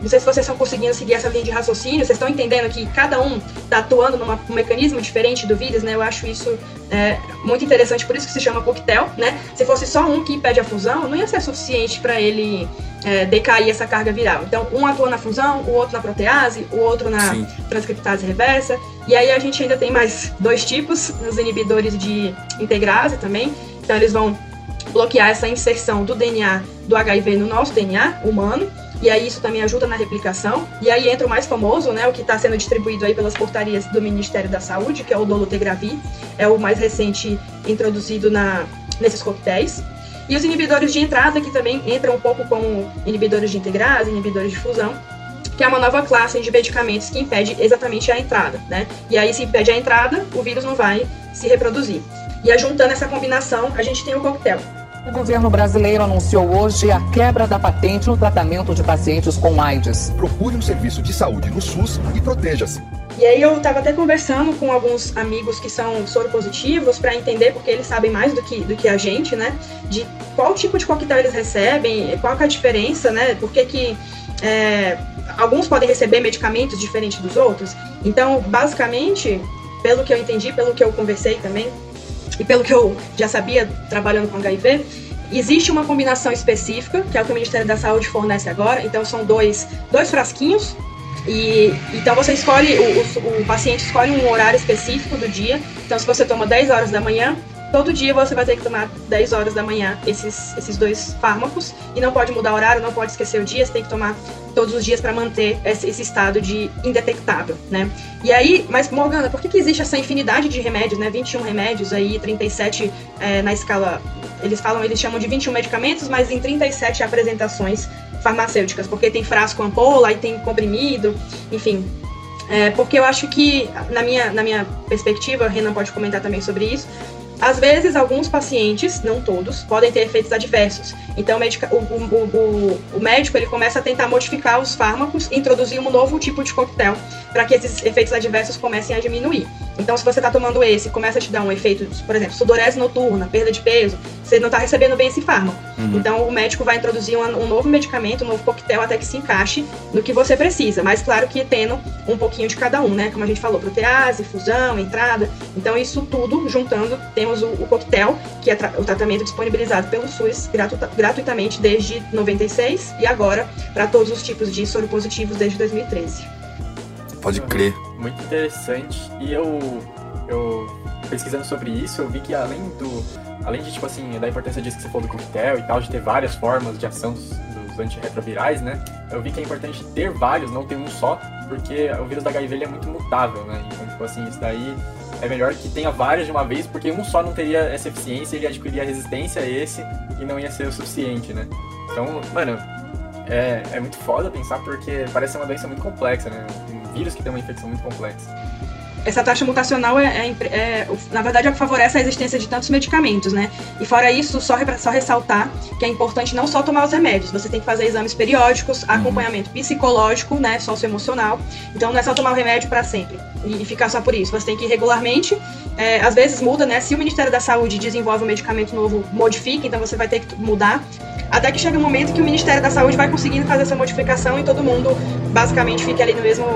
Não sei se vocês estão conseguindo seguir essa linha de raciocínio, vocês estão entendendo que cada um está atuando num mecanismo diferente do vírus, né? Eu acho isso é, muito interessante, por isso que se chama coquetel, né? Se fosse só um que impede a fusão, não ia ser suficiente para ele é, decair essa carga viral. Então, um atua na fusão, o outro na protease, o outro na Sim. transcriptase reversa. E aí a gente ainda tem mais dois tipos, os inibidores de integrase também. Então, eles vão bloquear essa inserção do DNA do HIV no nosso DNA humano. E aí isso também ajuda na replicação. E aí entra o mais famoso, né, o que está sendo distribuído aí pelas portarias do Ministério da Saúde, que é o dolutegravir. É o mais recente introduzido na, nesses coquetéis. E os inibidores de entrada, que também entram um pouco como inibidores de integrase, inibidores de fusão, que é uma nova classe de medicamentos que impede exatamente a entrada, né? E aí, se impede a entrada, o vírus não vai se reproduzir. E aí, juntando essa combinação, a gente tem o coquetel. O governo brasileiro anunciou hoje a quebra da patente no tratamento de pacientes com AIDS. Procure um serviço de saúde no SUS e proteja-se. E aí eu estava até conversando com alguns amigos que são soropositivos para entender, porque eles sabem mais do que, do que a gente, né? De qual tipo de coquetel eles recebem, qual que é a diferença, né? Por que que é, alguns podem receber medicamentos diferentes dos outros. Então, basicamente, pelo que eu entendi, pelo que eu conversei também, e pelo que eu já sabia trabalhando com HIV, existe uma combinação específica, que é o que o Ministério da Saúde fornece agora. Então, são dois, dois frasquinhos E então você escolhe, o, o, o paciente escolhe um horário específico do dia. Então, se você toma 10 horas da manhã, todo dia você vai ter que tomar 10 horas da manhã esses, esses dois fármacos e não pode mudar o horário, não pode esquecer o dia, você tem que tomar todos os dias para manter esse, esse, estado de indetectável, né? E aí, mas Morgana, por que, que existe essa infinidade de remédios, né? 21 remédios aí, 37 é, na escala, eles falam, eles chamam de 21 medicamentos, mas em 37 apresentações farmacêuticas, porque tem frasco ampola, aí tem comprimido, enfim. É, porque eu acho que, na minha, na minha perspectiva, a Renan pode comentar também sobre isso, às vezes, alguns pacientes, não todos, podem ter efeitos adversos. Então, o, medica, o, o, o, médico ele começa a tentar modificar os fármacos introduzir um novo tipo de coquetel para que esses efeitos adversos comecem a diminuir. Então, se você está tomando esse e começa a te dar um efeito, por exemplo, sudorese noturna, perda de peso, você não está recebendo bem esse fármaco. Uhum. Então, o médico vai introduzir um, um, novo medicamento, um novo coquetel, até que se encaixe no que você precisa. Mas, claro que tendo um pouquinho de cada um, né? Como a gente falou, protease, fusão, entrada. Então, isso tudo, juntando, temos o, o coquetel, que é tra o tratamento disponibilizado pelo SUS gratu gratuitamente desde 96 e agora para todos os tipos de soro positivos desde 2013. Pode crer. Muito interessante. E eu, eu pesquisando sobre isso, eu vi que além do. Além de, tipo assim, da importância disso que você falou do coquetel e tal, de ter várias formas de ação dos, dos antirretrovirais, né? Eu vi que é importante ter vários, não ter um só, porque o vírus da HIV é muito mutável, né? Então, tipo assim, isso daí é melhor que tenha vários de uma vez, porque um só não teria essa eficiência, ele adquiriria resistência a esse e não ia ser o suficiente, né? Então, mano, é, é muito foda pensar porque parece uma doença muito complexa, né? Vírus que tem uma infecção muito complexa. Essa taxa mutacional é, é, é, na verdade, é o que favorece a existência de tantos medicamentos, né? E fora isso, só, só ressaltar que é importante não só tomar os remédios, você tem que fazer exames periódicos, uhum. acompanhamento psicológico, né, socioemocional. Então não é só tomar o remédio para sempre e, ficar só por isso. Você tem que ir regularmente. É, às vezes muda, né? Se o Ministério da Saúde desenvolve um medicamento novo, modifica, então você vai ter que mudar até que chega um momento que o Ministério da Saúde vai conseguindo fazer essa modificação e todo mundo basicamente fica ali no mesmo,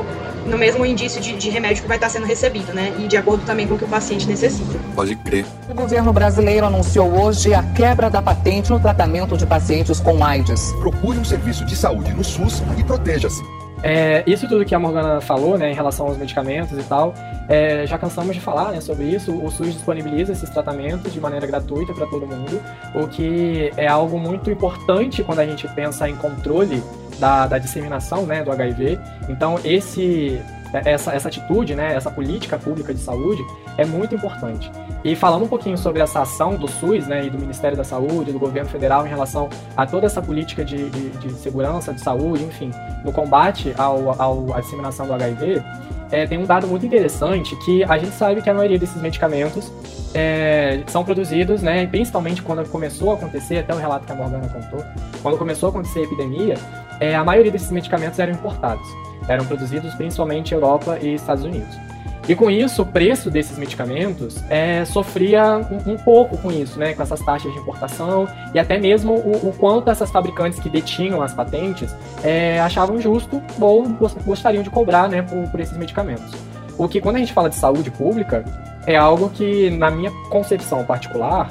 no mesmo indício de, de remédio que vai estar sendo recebido, né? E de acordo também com o que o paciente necessita. Pode crer. O governo brasileiro anunciou hoje a quebra da patente no tratamento de pacientes com AIDS. Procure um serviço de saúde no SUS e proteja-se. É, isso tudo que a Morgana falou, né, em relação aos medicamentos e tal, é, já cansamos de falar né, sobre isso. O SUS disponibiliza esses tratamentos de maneira gratuita para todo mundo, o que é algo muito importante quando a gente pensa em controle da, da disseminação né, do HIV. Então, esse essa, essa atitude, né, essa política pública de saúde é muito importante. E falando um pouquinho sobre essa ação do SUS né, e do Ministério da Saúde, do governo federal em relação a toda essa política de, de, de segurança, de saúde, enfim, no combate ao, ao, à disseminação do HIV, é, tem um dado muito interessante que a gente sabe que a maioria desses medicamentos é, são produzidos, né, principalmente quando começou a acontecer, até o relato que a Morgana contou, quando começou a acontecer a epidemia, é, a maioria desses medicamentos eram importados eram produzidos principalmente Europa e Estados Unidos. E com isso, o preço desses medicamentos é, sofria um, um, pouco com isso, né? Com essas taxas de importação e até mesmo o, o quanto essas fabricantes que detinham as patentes é, achavam justo ou gostariam de cobrar, né, por, por esses medicamentos. O que, quando a gente fala de saúde pública, é algo que, na minha concepção particular,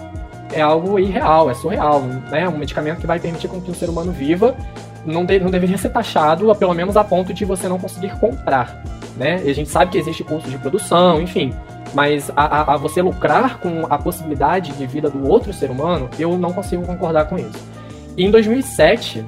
é algo irreal, é surreal, né? Um medicamento que vai permitir que um ser humano viva não, de, não deveria ser taxado, pelo menos a ponto de você não conseguir comprar, né? E a gente sabe que existe custo de produção, enfim, mas a, a, você lucrar com a possibilidade de vida do outro ser humano, eu não consigo concordar com isso. E em 2007,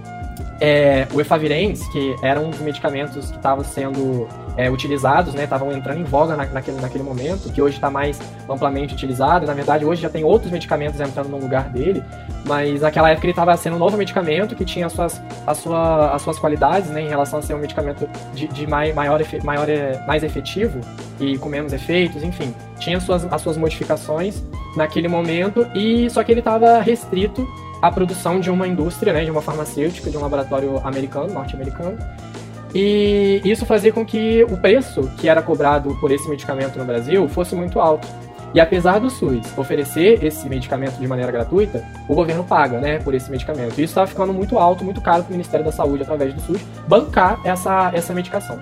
é, o efavirenz, que era um dos medicamentos que estava sendo é, utilizados, né, estavam entrando em voga na, naquele, naquele momento, que hoje está mais amplamente utilizado. Na verdade, hoje já tem outros medicamentos entrando no lugar dele, mas naquela época ele estava sendo um novo medicamento que tinha as suas, as sua, as suas qualidades né, em relação a ser um medicamento de, de mai, maior, maior, mais efetivo e com menos efeitos, enfim. Tinha as suas, as suas modificações naquele momento, e só que ele estava restrito à produção de uma indústria, né, de uma farmacêutica, de um laboratório americano, norte-americano, e isso fazia com que o preço que era cobrado por esse medicamento no Brasil fosse muito alto. E apesar do SUS oferecer esse medicamento de maneira gratuita, o governo paga, né, por esse medicamento. E isso estava ficando muito alto, muito caro para o Ministério da Saúde, através do SUS, bancar essa, essa medicação.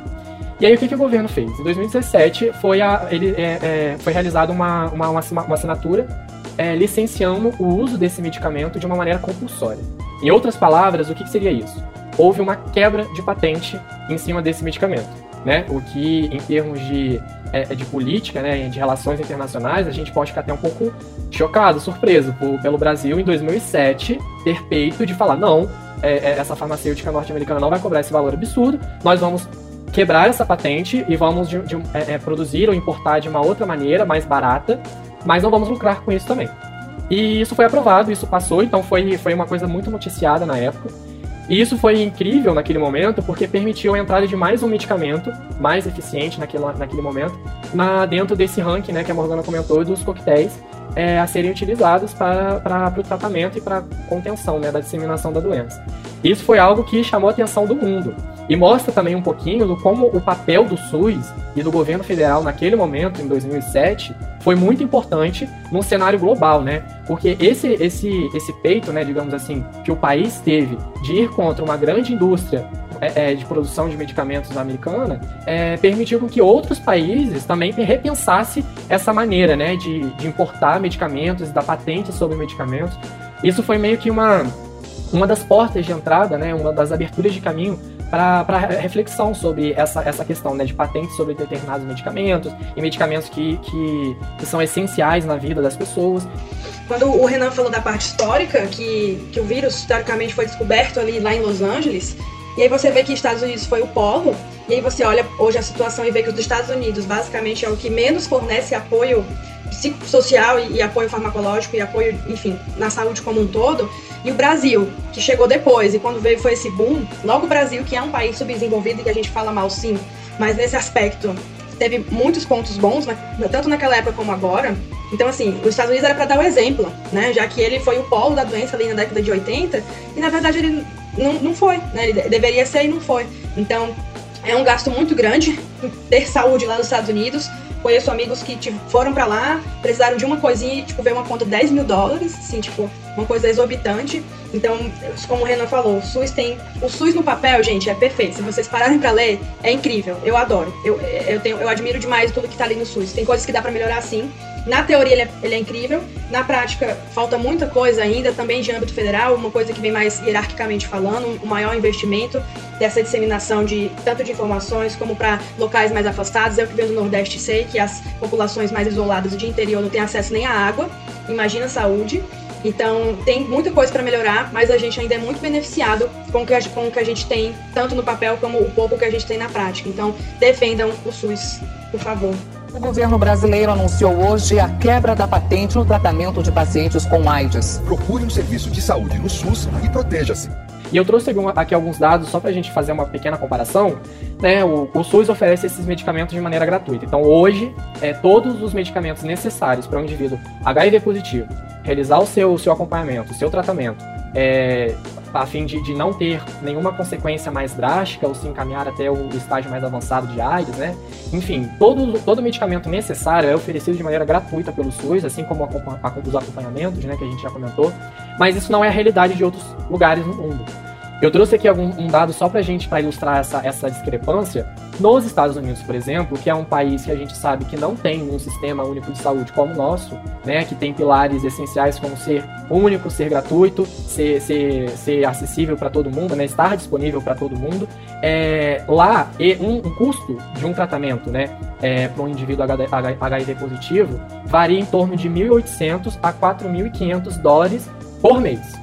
E aí o que, que o governo fez? Em 2017 foi, a, ele, é, é, foi realizada uma, uma, uma assinatura é, licenciando o uso desse medicamento de uma maneira compulsória. Em outras palavras, o que, que seria isso? Houve uma quebra de patente em cima desse medicamento. né? O que, em termos de, é, de política, né, de relações internacionais, a gente pode ficar até um pouco chocado, surpreso por, pelo Brasil, em 2007, ter peito de falar: não, é, é, essa farmacêutica norte-americana não vai cobrar esse valor absurdo, nós vamos quebrar essa patente e vamos de, de, é, é, produzir ou importar de uma outra maneira, mais barata, mas não vamos lucrar com isso também. E isso foi aprovado, isso passou, então foi, foi uma coisa muito noticiada na época. E isso foi incrível naquele momento porque permitiu a entrada de mais um medicamento, mais eficiente naquele, naquele momento, na, dentro desse ranking né, que a Morgana comentou dos coquetéis é, a serem utilizados para, o tratamento e para contenção né, da disseminação da doença. Isso foi algo que chamou a atenção do mundo. E mostra também um pouquinho do como o papel do SUS e do governo federal naquele momento, em 2007, foi muito importante num cenário global, né? Porque esse, esse, esse peito, né, digamos assim, que o país teve de ir contra uma grande indústria é, é, de produção de medicamentos americana é, permitiu que outros países também repensassem essa maneira, né, de, de importar medicamentos, da patente sobre medicamentos. Isso foi meio que uma, uma das portas de entrada, né, uma das aberturas de caminho para reflexão sobre essa, essa questão né, de patentes sobre determinados medicamentos e medicamentos que, que, que, são essenciais na vida das pessoas. Quando o Renan falou da parte histórica, que, que o vírus teoricamente foi descoberto ali lá em Los Angeles, e aí você vê que Estados Unidos foi o polo, e aí você olha hoje a situação e vê que os Estados Unidos basicamente é o que menos fornece apoio psicossocial e, e apoio farmacológico e apoio, enfim, na saúde como um todo. E o Brasil, que chegou depois, e quando veio foi esse boom, logo o Brasil, que é um país subdesenvolvido e que a gente fala mal sim, mas nesse aspecto teve muitos pontos bons, né? tanto naquela época como agora. Então, assim, os Estados Unidos era para dar o um exemplo, né? Já que ele foi o polo da doença ali na década de 80, e na verdade ele não, não foi, né? Ele deveria ser e não foi. Então, é um gasto muito grande ter saúde lá nos Estados Unidos. Conheço amigos que tipo, foram para lá, precisaram de uma coisinha e, tipo, veio uma conta de 10 mil dólares, assim, tipo, uma coisa exorbitante. Então, como o Renan falou, o SUS tem. O SUS no papel, gente, é perfeito. Se vocês pararem para ler, é incrível. Eu adoro. Eu, eu, tenho, eu admiro demais tudo que tá ali no SUS. Tem coisas que dá para melhorar sim. Na teoria ele é, ele é, incrível, na prática falta muita coisa ainda, também de âmbito federal, uma coisa que vem mais hierarquicamente falando, um maior investimento dessa disseminação de tanto de informações como para locais mais afastados. Eu que venho do Nordeste sei que as populações mais isoladas de interior não têm acesso nem à água, imagina a saúde. Então, tem muita coisa para melhorar, mas a gente ainda é muito beneficiado com o, que a, com o que a gente tem, tanto no papel como o pouco que a gente tem na prática. Então, defendam o SUS, por favor. O governo brasileiro anunciou hoje a quebra da patente no tratamento de pacientes com AIDS. Procure um serviço de saúde no SUS e proteja-se. E eu trouxe aqui alguns dados só para a gente fazer uma pequena comparação. Né, o, o, SUS oferece esses medicamentos de maneira gratuita. Então, hoje, é, todos os medicamentos necessários para um indivíduo HIV positivo realizar o seu, o seu acompanhamento, o seu tratamento, é, a fim de, de não ter nenhuma consequência mais drástica ou se encaminhar até o estágio mais avançado de AIDS, né? Enfim, todo, todo medicamento necessário é oferecido de maneira gratuita pelo SUS, assim como os acompanhamentos, né, que a gente já comentou, mas isso não é a realidade de outros lugares no mundo. Eu trouxe aqui algum, um dado só pra gente, para ilustrar essa, essa discrepância. Nos Estados Unidos, por exemplo, que é um país que a gente sabe que não tem um sistema único de saúde como o nosso, né, que tem pilares essenciais como ser único, ser gratuito, ser, ser, ser acessível para todo mundo, né, estar disponível para todo mundo, é, lá um, um, custo de um tratamento né, é, para um indivíduo HIV positivo varia em torno de 1.800 a 4.500 dólares por mês.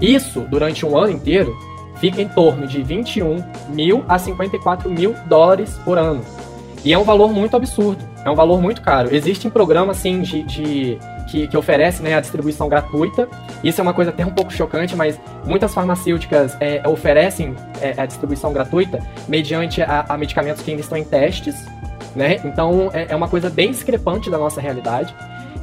Isso, durante um ano inteiro, fica em torno de 21 mil a 54 mil dólares por ano. E é um valor muito absurdo, é um valor muito caro. Existem programas assim de, de que, que né, a distribuição gratuita. Isso é uma coisa até um pouco chocante, mas muitas farmacêuticas é, oferecem é, a distribuição gratuita mediante a, a, medicamentos que ainda estão em testes. Né? Então é, é uma coisa bem discrepante da nossa realidade.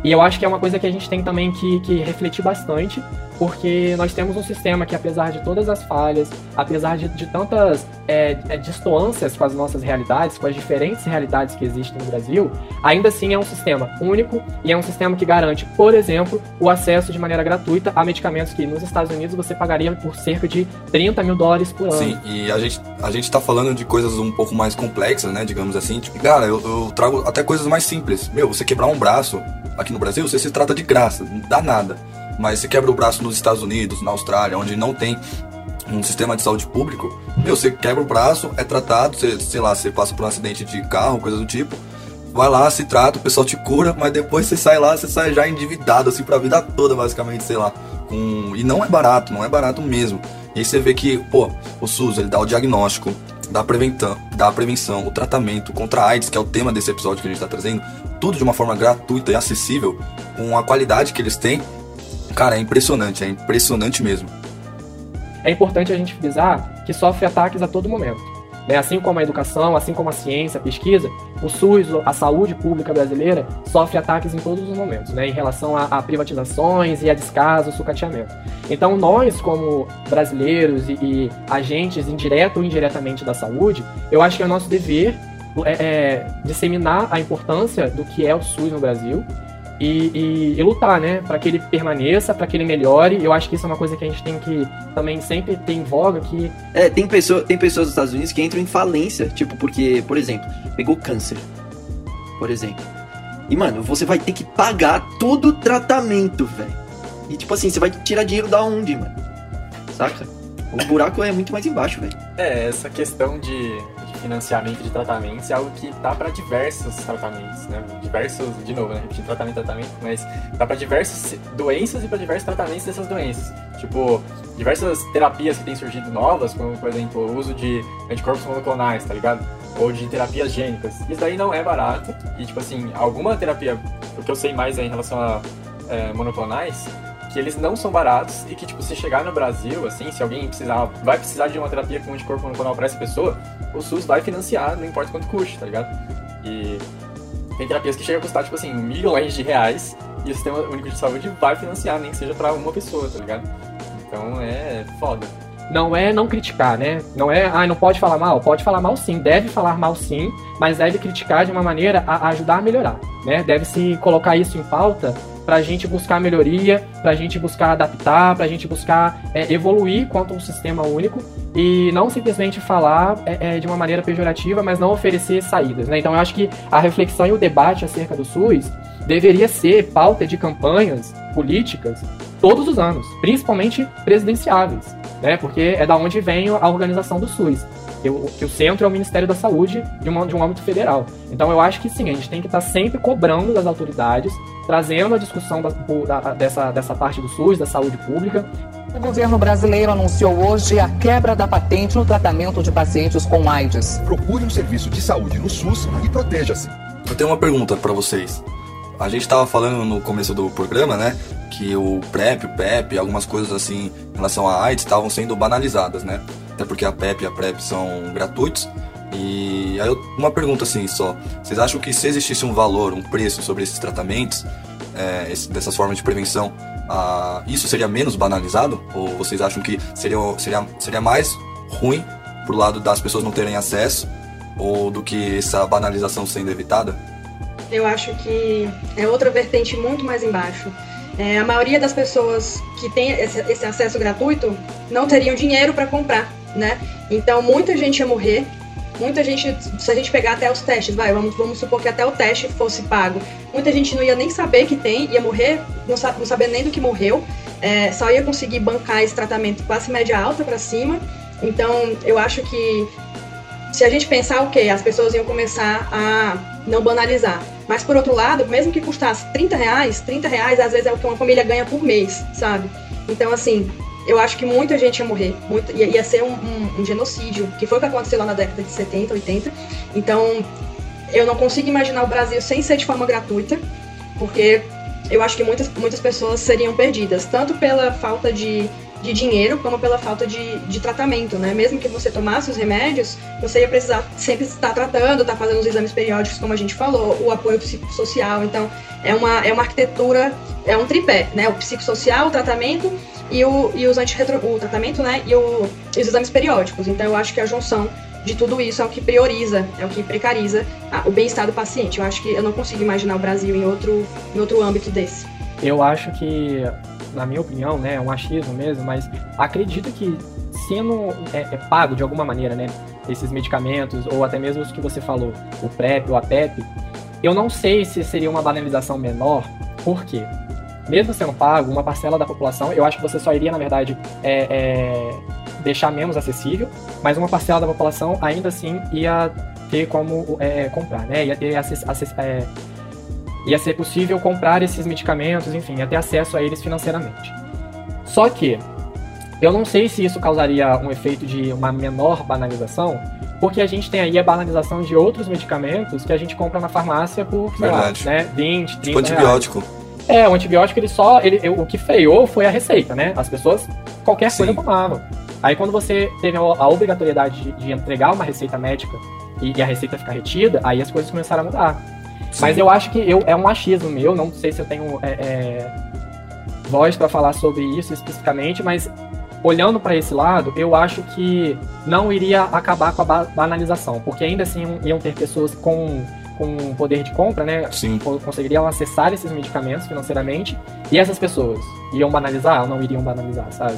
E eu acho que é uma coisa que a gente tem também que, que refletir bastante, porque nós temos um sistema que, apesar de todas as falhas, apesar de, de tantas é, é, distâncias com as nossas realidades, com as diferentes realidades que existem no Brasil, ainda assim é um sistema único e é um sistema que garante, por exemplo, o acesso de maneira gratuita a medicamentos que nos Estados Unidos você pagaria por cerca de 30 mil dólares por ano. Sim, e a gente, a gente tá falando de coisas um pouco mais complexas, né, digamos assim. Tipo, cara, eu, eu trago até coisas mais simples. Meu, você quebrar um braço aqui no Brasil, você se trata de graça, não dá nada mas você quebra o braço nos Estados Unidos, na Austrália, onde não tem um sistema de saúde público, meu, você quebra o braço, é tratado, você, sei lá, você passa por um acidente de carro, coisa do tipo, vai lá, se trata, o pessoal te cura, mas depois você sai lá, você sai já endividado, assim, pra vida toda, basicamente, sei lá. Com... E não é barato, não é barato mesmo. E aí você vê que, pô, o SUS, ele dá o diagnóstico, dá a prevenção, dá a prevenção, o tratamento contra a AIDS, que é o tema desse episódio que a gente tá trazendo, tudo de uma forma gratuita e acessível, com a qualidade que eles têm, cara, é impressionante, é impressionante mesmo. É importante a gente frisar que sofre ataques a todo momento. Né? Assim como a educação, assim como a ciência, a pesquisa, o SUS, a saúde pública brasileira, sofre ataques em todos os momentos, né? em relação a, a privatizações e a descaso, sucateamento. Então, nós, como brasileiros e, e agentes indireto ou indiretamente da saúde, eu acho que é nosso dever é, é, disseminar a importância do que é o SUS no Brasil e, e, e lutar, né, para que ele permaneça, para que ele melhore. Eu acho que isso é uma coisa que a gente tem que também sempre ter em voga que É, tem pessoa, tem pessoas nos Estados Unidos que entram em falência, tipo porque, por exemplo, pegou câncer, por exemplo. E mano, você vai ter que pagar todo o tratamento, velho. E tipo assim, você vai tirar dinheiro da onde, mano? Saca? O buraco é muito mais embaixo, velho. É, essa questão de financiamento de tratamentos é algo que dá para diversos tratamentos, né? Diversos, de novo, né? Repetindo tratamento, tratamento, mas dá para diversas doenças e para diversos tratamentos dessas doenças. Tipo, diversas terapias que têm surgido novas, como por exemplo o uso de anticorpos monoclonais, tá ligado? Ou de terapias gênicas. Isso daí não é barato. E tipo assim, alguma terapia, o que eu sei mais é em relação a é, monoclonais, que eles não são baratos e que, tipo, se chegar no Brasil, assim, se alguém precisar, vai precisar de uma terapia com anticorpo monoclonal pra essa pessoa, o SUS vai financiar, não importa quanto custe, tá ligado? E tem terapias que chegam a custar, tipo assim, milhões de reais e o Sistema Único de Saúde vai financiar, nem que seja pra uma pessoa, tá ligado? Então é foda. não é não criticar, né? Não é, ah, não pode falar mal. Pode falar mal sim, deve falar mal sim, mas deve criticar de uma maneira a ajudar a melhorar, né? Deve se colocar isso em pauta para a gente buscar melhoria, para a gente buscar adaptar, para a gente buscar é, evoluir quanto um sistema único e não simplesmente falar é, é, de uma maneira pejorativa, mas não oferecer saídas. Né? Então eu acho que a reflexão e o debate acerca do SUS deveria ser pauta de campanhas políticas todos os anos, principalmente presidenciáveis, né? porque é da onde vem a organização do SUS. Que o, que o centro é o Ministério da Saúde de um, de um âmbito federal. Então eu acho que sim, a gente tem que estar sempre cobrando das autoridades, trazendo a discussão da, da, dessa, dessa parte do SUS, da saúde pública, O governo brasileiro anunciou hoje a quebra da patente no tratamento de pacientes com AIDS. Procure um serviço de saúde no SUS e proteja-se. Eu tenho uma pergunta pra vocês. A gente tava falando no começo do programa, né? Que o PrEP, o PEP, algumas coisas assim em relação à AIDS estavam sendo banalizadas, né? Até porque a PEP e a PrEP são gratuitos. E aí eu, uma pergunta assim só. Vocês acham que se existisse um valor, um preço sobre esses tratamentos, é, esse- dessas formas de prevenção, isso seria menos banalizado? Ou vocês acham que seria, seria, seria mais ruim pro lado das pessoas não terem acesso? Ou do que essa banalização sendo evitada? Eu acho que é outra vertente muito mais embaixo. É, a maioria das pessoas que tem esse, esse acesso gratuito não teriam dinheiro para comprar, né? Então muita gente ia morrer. Muita gente, se a gente pegar até os testes, vai, vamos, vamos supor que até o teste fosse pago. Muita gente não ia nem saber que tem, ia morrer, não, sa não saber nem do que morreu, é, só ia conseguir bancar esse tratamento classe média alta para cima. Então eu acho que se a gente pensar o que as pessoas iam começar a não banalizar. Mas por outro lado, mesmo que custasse 30 reais, 30 reais às vezes é o que uma família ganha por mês, sabe? Então assim, eu acho que muita gente ia morrer, muito, ia, ia ser um, um- um genocídio, que foi o que aconteceu lá na década de 70, 80. Então eu não consigo imaginar o Brasil sem ser de forma gratuita, porque eu acho que muitas, muitas pessoas seriam perdidas, tanto pela falta de, de dinheiro como pela falta de, de tratamento, né? Mesmo que você tomasse os remédios, você ia precisar sempre estar tratando, estar fazendo os exames periódicos, como a gente falou, o apoio psicossocial. Então, é uma, é uma arquitetura, é um tripé, né? O psicossocial, o tratamento e, o, e os antirretro, o tratamento, né? E, o, e os exames periódicos. Então, eu acho que a junção de tudo isso é o que prioriza, é o que precariza a- o bem-estar do paciente. Eu acho que eu não consigo imaginar o Brasil em outro, em outro âmbito desse. Eu acho que, na minha opinião, né, é um achismo mesmo, mas acredito que sendo é, é pago de alguma maneira, né, esses medicamentos, ou até mesmo os que você falou, o PrEP ou a PEP, eu não sei se seria uma banalização menor, por quê? Mesmo sendo pago, uma parcela da população, eu acho que você só iria, na verdade, é, é, deixar menos acessível, mas uma parcela da população ainda assim ia ter como é, comprar, né? Ia ter acess, acess, é, ia ser possível comprar esses medicamentos, enfim, ia ter acesso a eles financeiramente. Só que eu não sei se isso causaria um efeito de uma menor banalização, porque a gente tem aí a banalização de outros medicamentos que a gente compra na farmácia por, sei Verdade. lá, né, 20, 30 Tipo antibiótico. É, o antibiótico ele só. Ele, o que freou foi a receita, né? As pessoas qualquer Sim. coisa tomavam. Aí quando você teve a, a obrigatoriedade de, de entregar uma receita médica e, e a receita ficar retida, aí as coisas começaram a mudar. Mas eu acho que eu, é um achismo meu, não sei se eu tenho é, é, voz para falar sobre isso especificamente, mas olhando para esse lado, eu acho que não iria acabar com a ba- banalização, porque ainda assim iam ter pessoas com, com poder de compra, né? Sim. co- conseguiriam acessar esses medicamentos financeiramente e essas pessoas iam banalizar ou não iriam banalizar, sabe?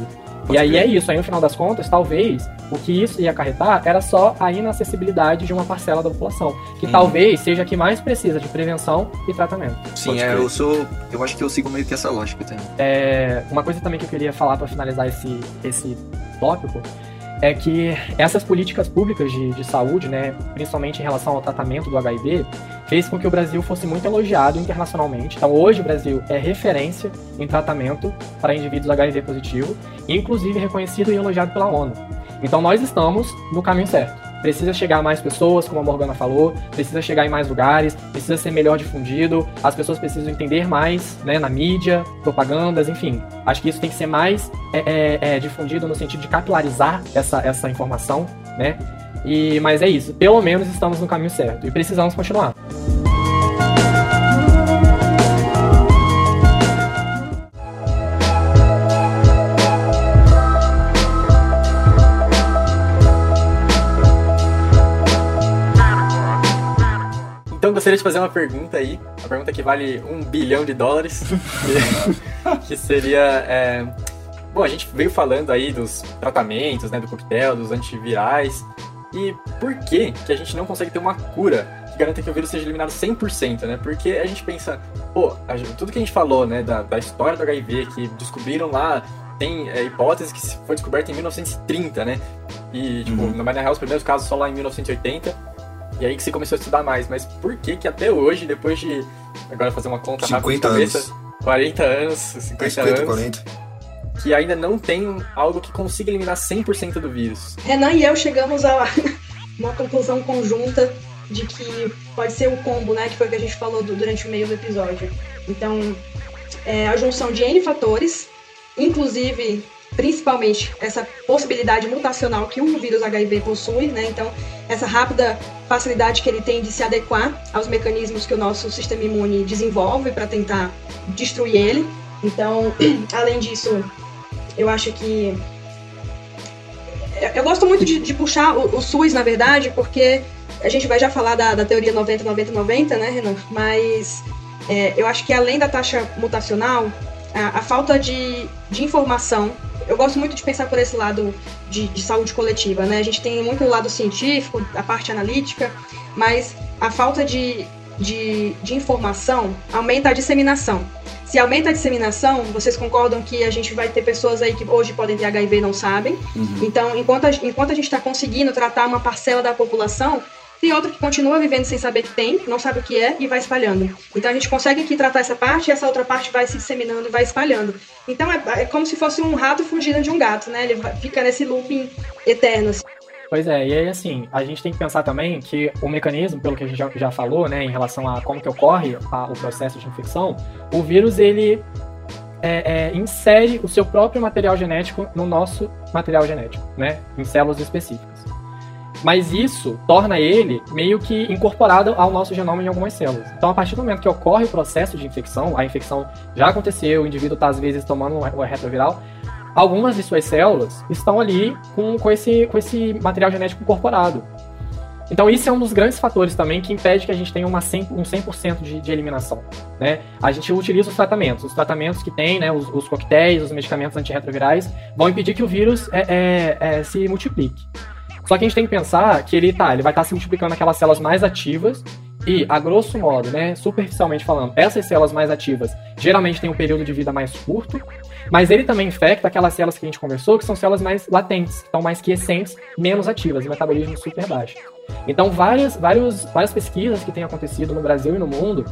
Pode e aí crer. é isso, aí no final das contas, talvez o que isso ia acarretar era só a inacessibilidade de uma parcela da população, que Uhum. talvez seja a que mais precisa de prevenção e tratamento. Sim, é, eu sou. Eu acho que eu sigo meio que essa lógica também. É, uma coisa também que eu queria falar para finalizar esse, esse tópico é que essas políticas públicas de, de saúde, né, principalmente em relação ao tratamento do HIV, fez com que o Brasil fosse muito elogiado internacionalmente. Então, hoje o Brasil é referência em tratamento para indivíduos HIV positivo, inclusive reconhecido e elogiado pela ONU. Então, nós estamos no caminho certo. Precisa chegar a mais pessoas, como a Morgana falou, precisa chegar em mais lugares, precisa ser melhor difundido, as pessoas precisam entender mais né, na mídia, propagandas, enfim. Acho que isso tem que ser mais é, é, é, difundido no sentido de capilarizar essa, essa informação, né? E, mas é isso, pelo menos estamos no caminho certo e precisamos continuar. Gostaria de fazer uma pergunta aí, uma pergunta que vale um bilhão de dólares, que, que seria, é, bom, a gente veio falando aí dos tratamentos, né, do coquetel, dos antivirais, e por que que a gente não consegue ter uma cura que garanta que o vírus seja eliminado 100%, né? Porque a gente pensa, pô, gente- tudo que a gente falou, né, da, da história do HIV, que descobriram lá, tem é, hipótese que foi descoberta em 1930, né? E, tipo, Uhum. no Real, os primeiros casos só lá em 1980. E aí que se começou a estudar mais. Mas por que que até hoje, depois de. Agora fazer uma conta rápida de 50 cabeça, anos. 40 anos, 50, 50, anos, 40. que ainda não tem algo que consiga eliminar 100% do vírus. Renan e eu chegamos a uma conclusão conjunta de que pode ser o combo, né? Que foi o que a gente falou do- durante o meio do episódio. Então, é a junção de N fatores, inclusive, principalmente, essa possibilidade mutacional que o vírus HIV possui, né? Então, essa rápida facilidade que ele tem de se adequar aos mecanismos que o nosso sistema imune desenvolve para tentar destruir ele. Então, além disso, eu acho que eu- eu gosto muito de, de puxar o, o SUS, na verdade, porque a gente vai já falar da, da teoria 90-90-90, né, Renan? Mas é, eu acho que além da taxa mutacional, a, a falta de, de informação. Eu gosto muito de pensar por esse lado de, de saúde coletiva, né? A gente tem muito o lado científico, a parte analítica, mas a falta de, de, de informação aumenta a disseminação. Se aumenta a disseminação, vocês concordam que a gente vai ter pessoas aí que hoje podem ter HIV e não sabem? Uhum. Então, enquanto a, enquanto a gente está conseguindo tratar uma parcela da população, tem outra que continua vivendo sem saber que tem, não sabe o que é e vai espalhando. Então a gente consegue aqui tratar essa parte e essa outra parte vai se disseminando e vai espalhando. Então é, é como se fosse um rato fugindo de um gato, né? Ele fica nesse looping eterno. assim. Pois é, e aí assim, a gente tem que pensar também que o mecanismo, pelo que a gente já, já falou, né, em relação a como que ocorre a- o processo de infecção, o vírus ele é, é, insere o seu próprio material genético no nosso material genético, né, em células específicas. Mas isso torna ele meio que incorporado ao nosso genoma em algumas células. Então, a partir do momento que ocorre o processo de infecção, a infecção já aconteceu, o indivíduo está às vezes tomando um retroviral, algumas de suas células estão ali com, com, esse, com esse material genético incorporado. Então, isso é um dos grandes fatores também que impede que a gente tenha uma 100, um 100% de, de eliminação. Né? A gente utiliza os tratamentos. Os tratamentos que tem, né, os, os coquetéis, os medicamentos antirretrovirais, vão impedir que o vírus é, é, é, se multiplique. Só que a gente tem que pensar que ele tá, ele vai estar se multiplicando naquelas células mais ativas E, a grosso modo, né, superficialmente falando, essas células mais ativas geralmente têm um período de vida mais curto, mas ele também infecta aquelas células que a gente conversou, que são células mais latentes, que estão mais quiescentes, menos ativas, metabolismo super baixo. Então, várias, vários, várias pesquisas que têm acontecido no Brasil e no mundo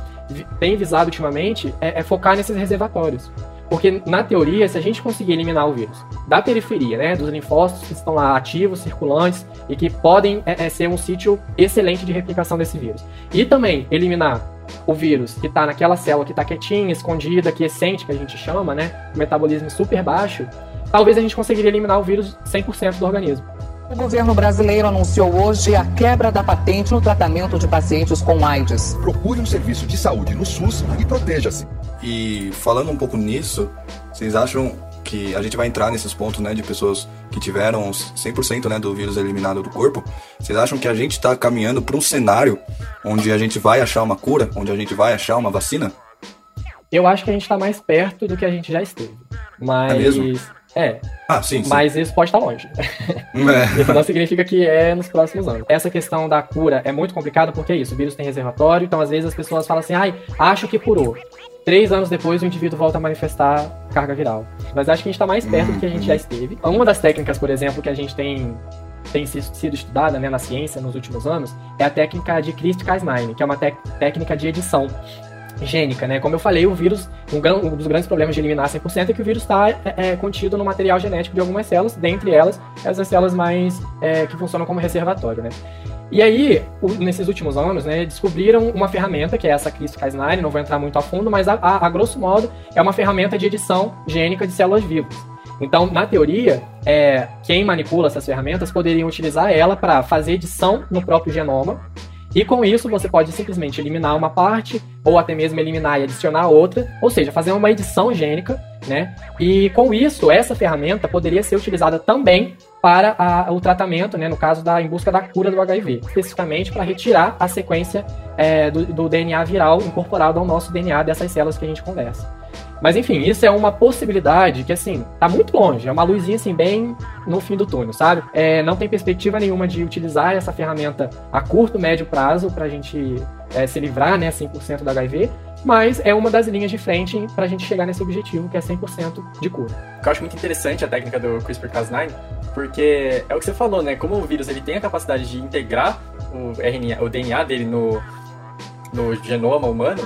têm visado ultimamente é, é focar nesses reservatórios. Porque, na teoria, se a gente conseguir eliminar o vírus da periferia, né, dos linfócitos que estão lá ativos, circulantes e que podem é, é, ser um sítio excelente de replicação desse vírus, e também eliminar o vírus que está naquela célula que está quietinha, escondida, quiescente, que a gente chama, né, metabolismo super baixo, talvez a gente conseguiria eliminar o vírus 100% do organismo. O governo brasileiro anunciou hoje a quebra da patente no tratamento de pacientes com AIDS. Procure um serviço de saúde no SUS e proteja-se. E falando um pouco nisso, vocês acham que a gente vai entrar nesses pontos, né, de pessoas que tiveram 100% né, do vírus eliminado do corpo? Vocês acham que a gente está caminhando para um cenário onde a gente vai achar uma cura, onde a gente vai achar uma vacina? Eu acho que a gente está mais perto do que a gente já esteve. Mas. É mesmo? É. Ah, sim, sim. Mas isso pode estar longe. É. Isso não significa que é nos próximos anos. Essa questão da cura é muito complicada porque é isso, o vírus tem reservatório, então às vezes as pessoas falam assim, ai, acho que curou. Três anos depois o indivíduo volta a manifestar carga viral. Mas acho que a gente está mais perto do que a gente já esteve. Uma das técnicas, por exemplo, que a gente tem tem sido estudada né, na ciência nos últimos anos é a técnica de CRISPR-Cas9, que é uma técnica de edição gênica, né? Como eu falei, o vírus, um, um dos grandes problemas de eliminar 100% é que o vírus está é, é, contido no material genético de algumas células, dentre elas essas células mais é, que funcionam como reservatório, né? E aí, o, nesses últimos anos, né, descobriram uma ferramenta, que é essa CRISPR-Cas9, não vou entrar muito a fundo, mas a, a, a grosso modo é uma ferramenta de edição gênica de células vivas. Então, na teoria, é, quem manipula essas ferramentas poderiam utilizar ela para fazer edição no próprio genoma e com isso você pode simplesmente eliminar uma parte, ou até mesmo eliminar e adicionar outra, ou seja, fazer uma edição gênica, né? E com isso, essa ferramenta poderia ser utilizada também para a, o tratamento, né, no caso da em busca da cura do HIV, especificamente para retirar a sequência é, do, do DNA viral incorporado ao nosso DNA dessas células que a gente conversa. Mas enfim, isso é uma possibilidade que, assim, tá muito longe. É uma luzinha, assim, bem no fim do túnel, sabe? É, não tem perspectiva nenhuma de utilizar essa ferramenta a curto, médio prazo pra gente é, se livrar, né, 100% do HIV. Mas é uma das linhas de frente pra gente chegar nesse objetivo, que é 100% de cura. Eu acho muito interessante a técnica do CRISPR-Cas9, porque é o que você falou, né? Como o vírus ele tem a capacidade de integrar o, RNA, o DNA dele no, no genoma humano,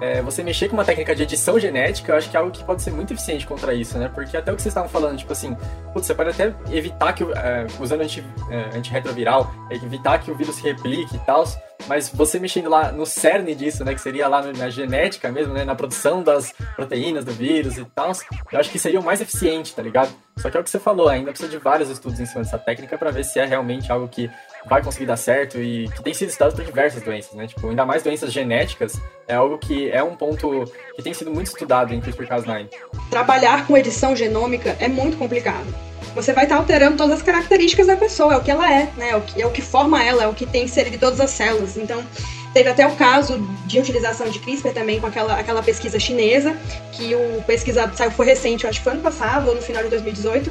é, você mexer com uma técnica de edição genética, eu acho que é algo que pode ser muito eficiente contra isso, né? Porque até o que vocês estavam falando, tipo assim, putz, você pode até evitar que, é, usando anti, é, antirretroviral, evitar que o vírus se replique e tal, mas você mexendo lá no cerne disso, né, que seria lá na genética mesmo, né, na produção das proteínas do vírus e tal, eu acho que seria o mais eficiente, tá ligado? Só que é o que você falou, ainda precisa de vários estudos em cima dessa técnica para ver se é realmente algo que vai conseguir dar certo e que tem sido estudado para diversas doenças, né? Tipo, ainda mais doenças genéticas é algo que é um ponto que tem sido muito estudado em CRISPR-Cas9. Trabalhar com edição genômica é muito complicado. Você vai estar alterando todas as características da pessoa, é o que ela é, né? É o que, é o que forma ela, é o que tem inserido todas as células. Então, Teve até o caso de utilização de CRISPR também com aquela, aquela pesquisa chinesa, que o pesquisador saiu foi recente, acho que foi ano passado, ou no final de 2018,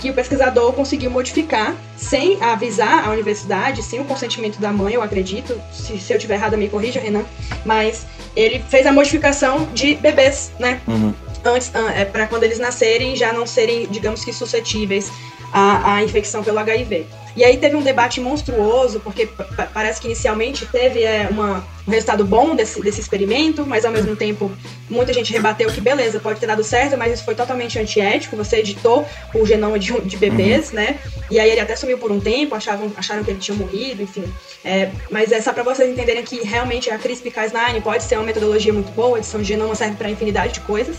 que o pesquisador conseguiu modificar sem avisar a universidade, sem o consentimento da mãe, eu acredito. Se, se eu tiver errado, me corrija, Renan. Mas ele fez a modificação de bebês, né? Uhum. Antes, é, para quando eles nascerem já não serem, digamos que, suscetíveis à, à infecção pelo HIV. E aí teve um debate monstruoso, porque parece que inicialmente teve é, uma, um resultado bom desse, desse experimento, mas ao mesmo tempo muita gente rebateu que beleza, pode ter dado certo, mas isso foi totalmente antiético, você editou o genoma de, de bebês, né? E aí ele até sumiu por um tempo, achavam, acharam que ele tinha morrido, enfim. É, mas é só para vocês entenderem que realmente a CRISPR-Cas9 pode ser uma metodologia muito boa, a edição de genoma serve para infinidade de coisas,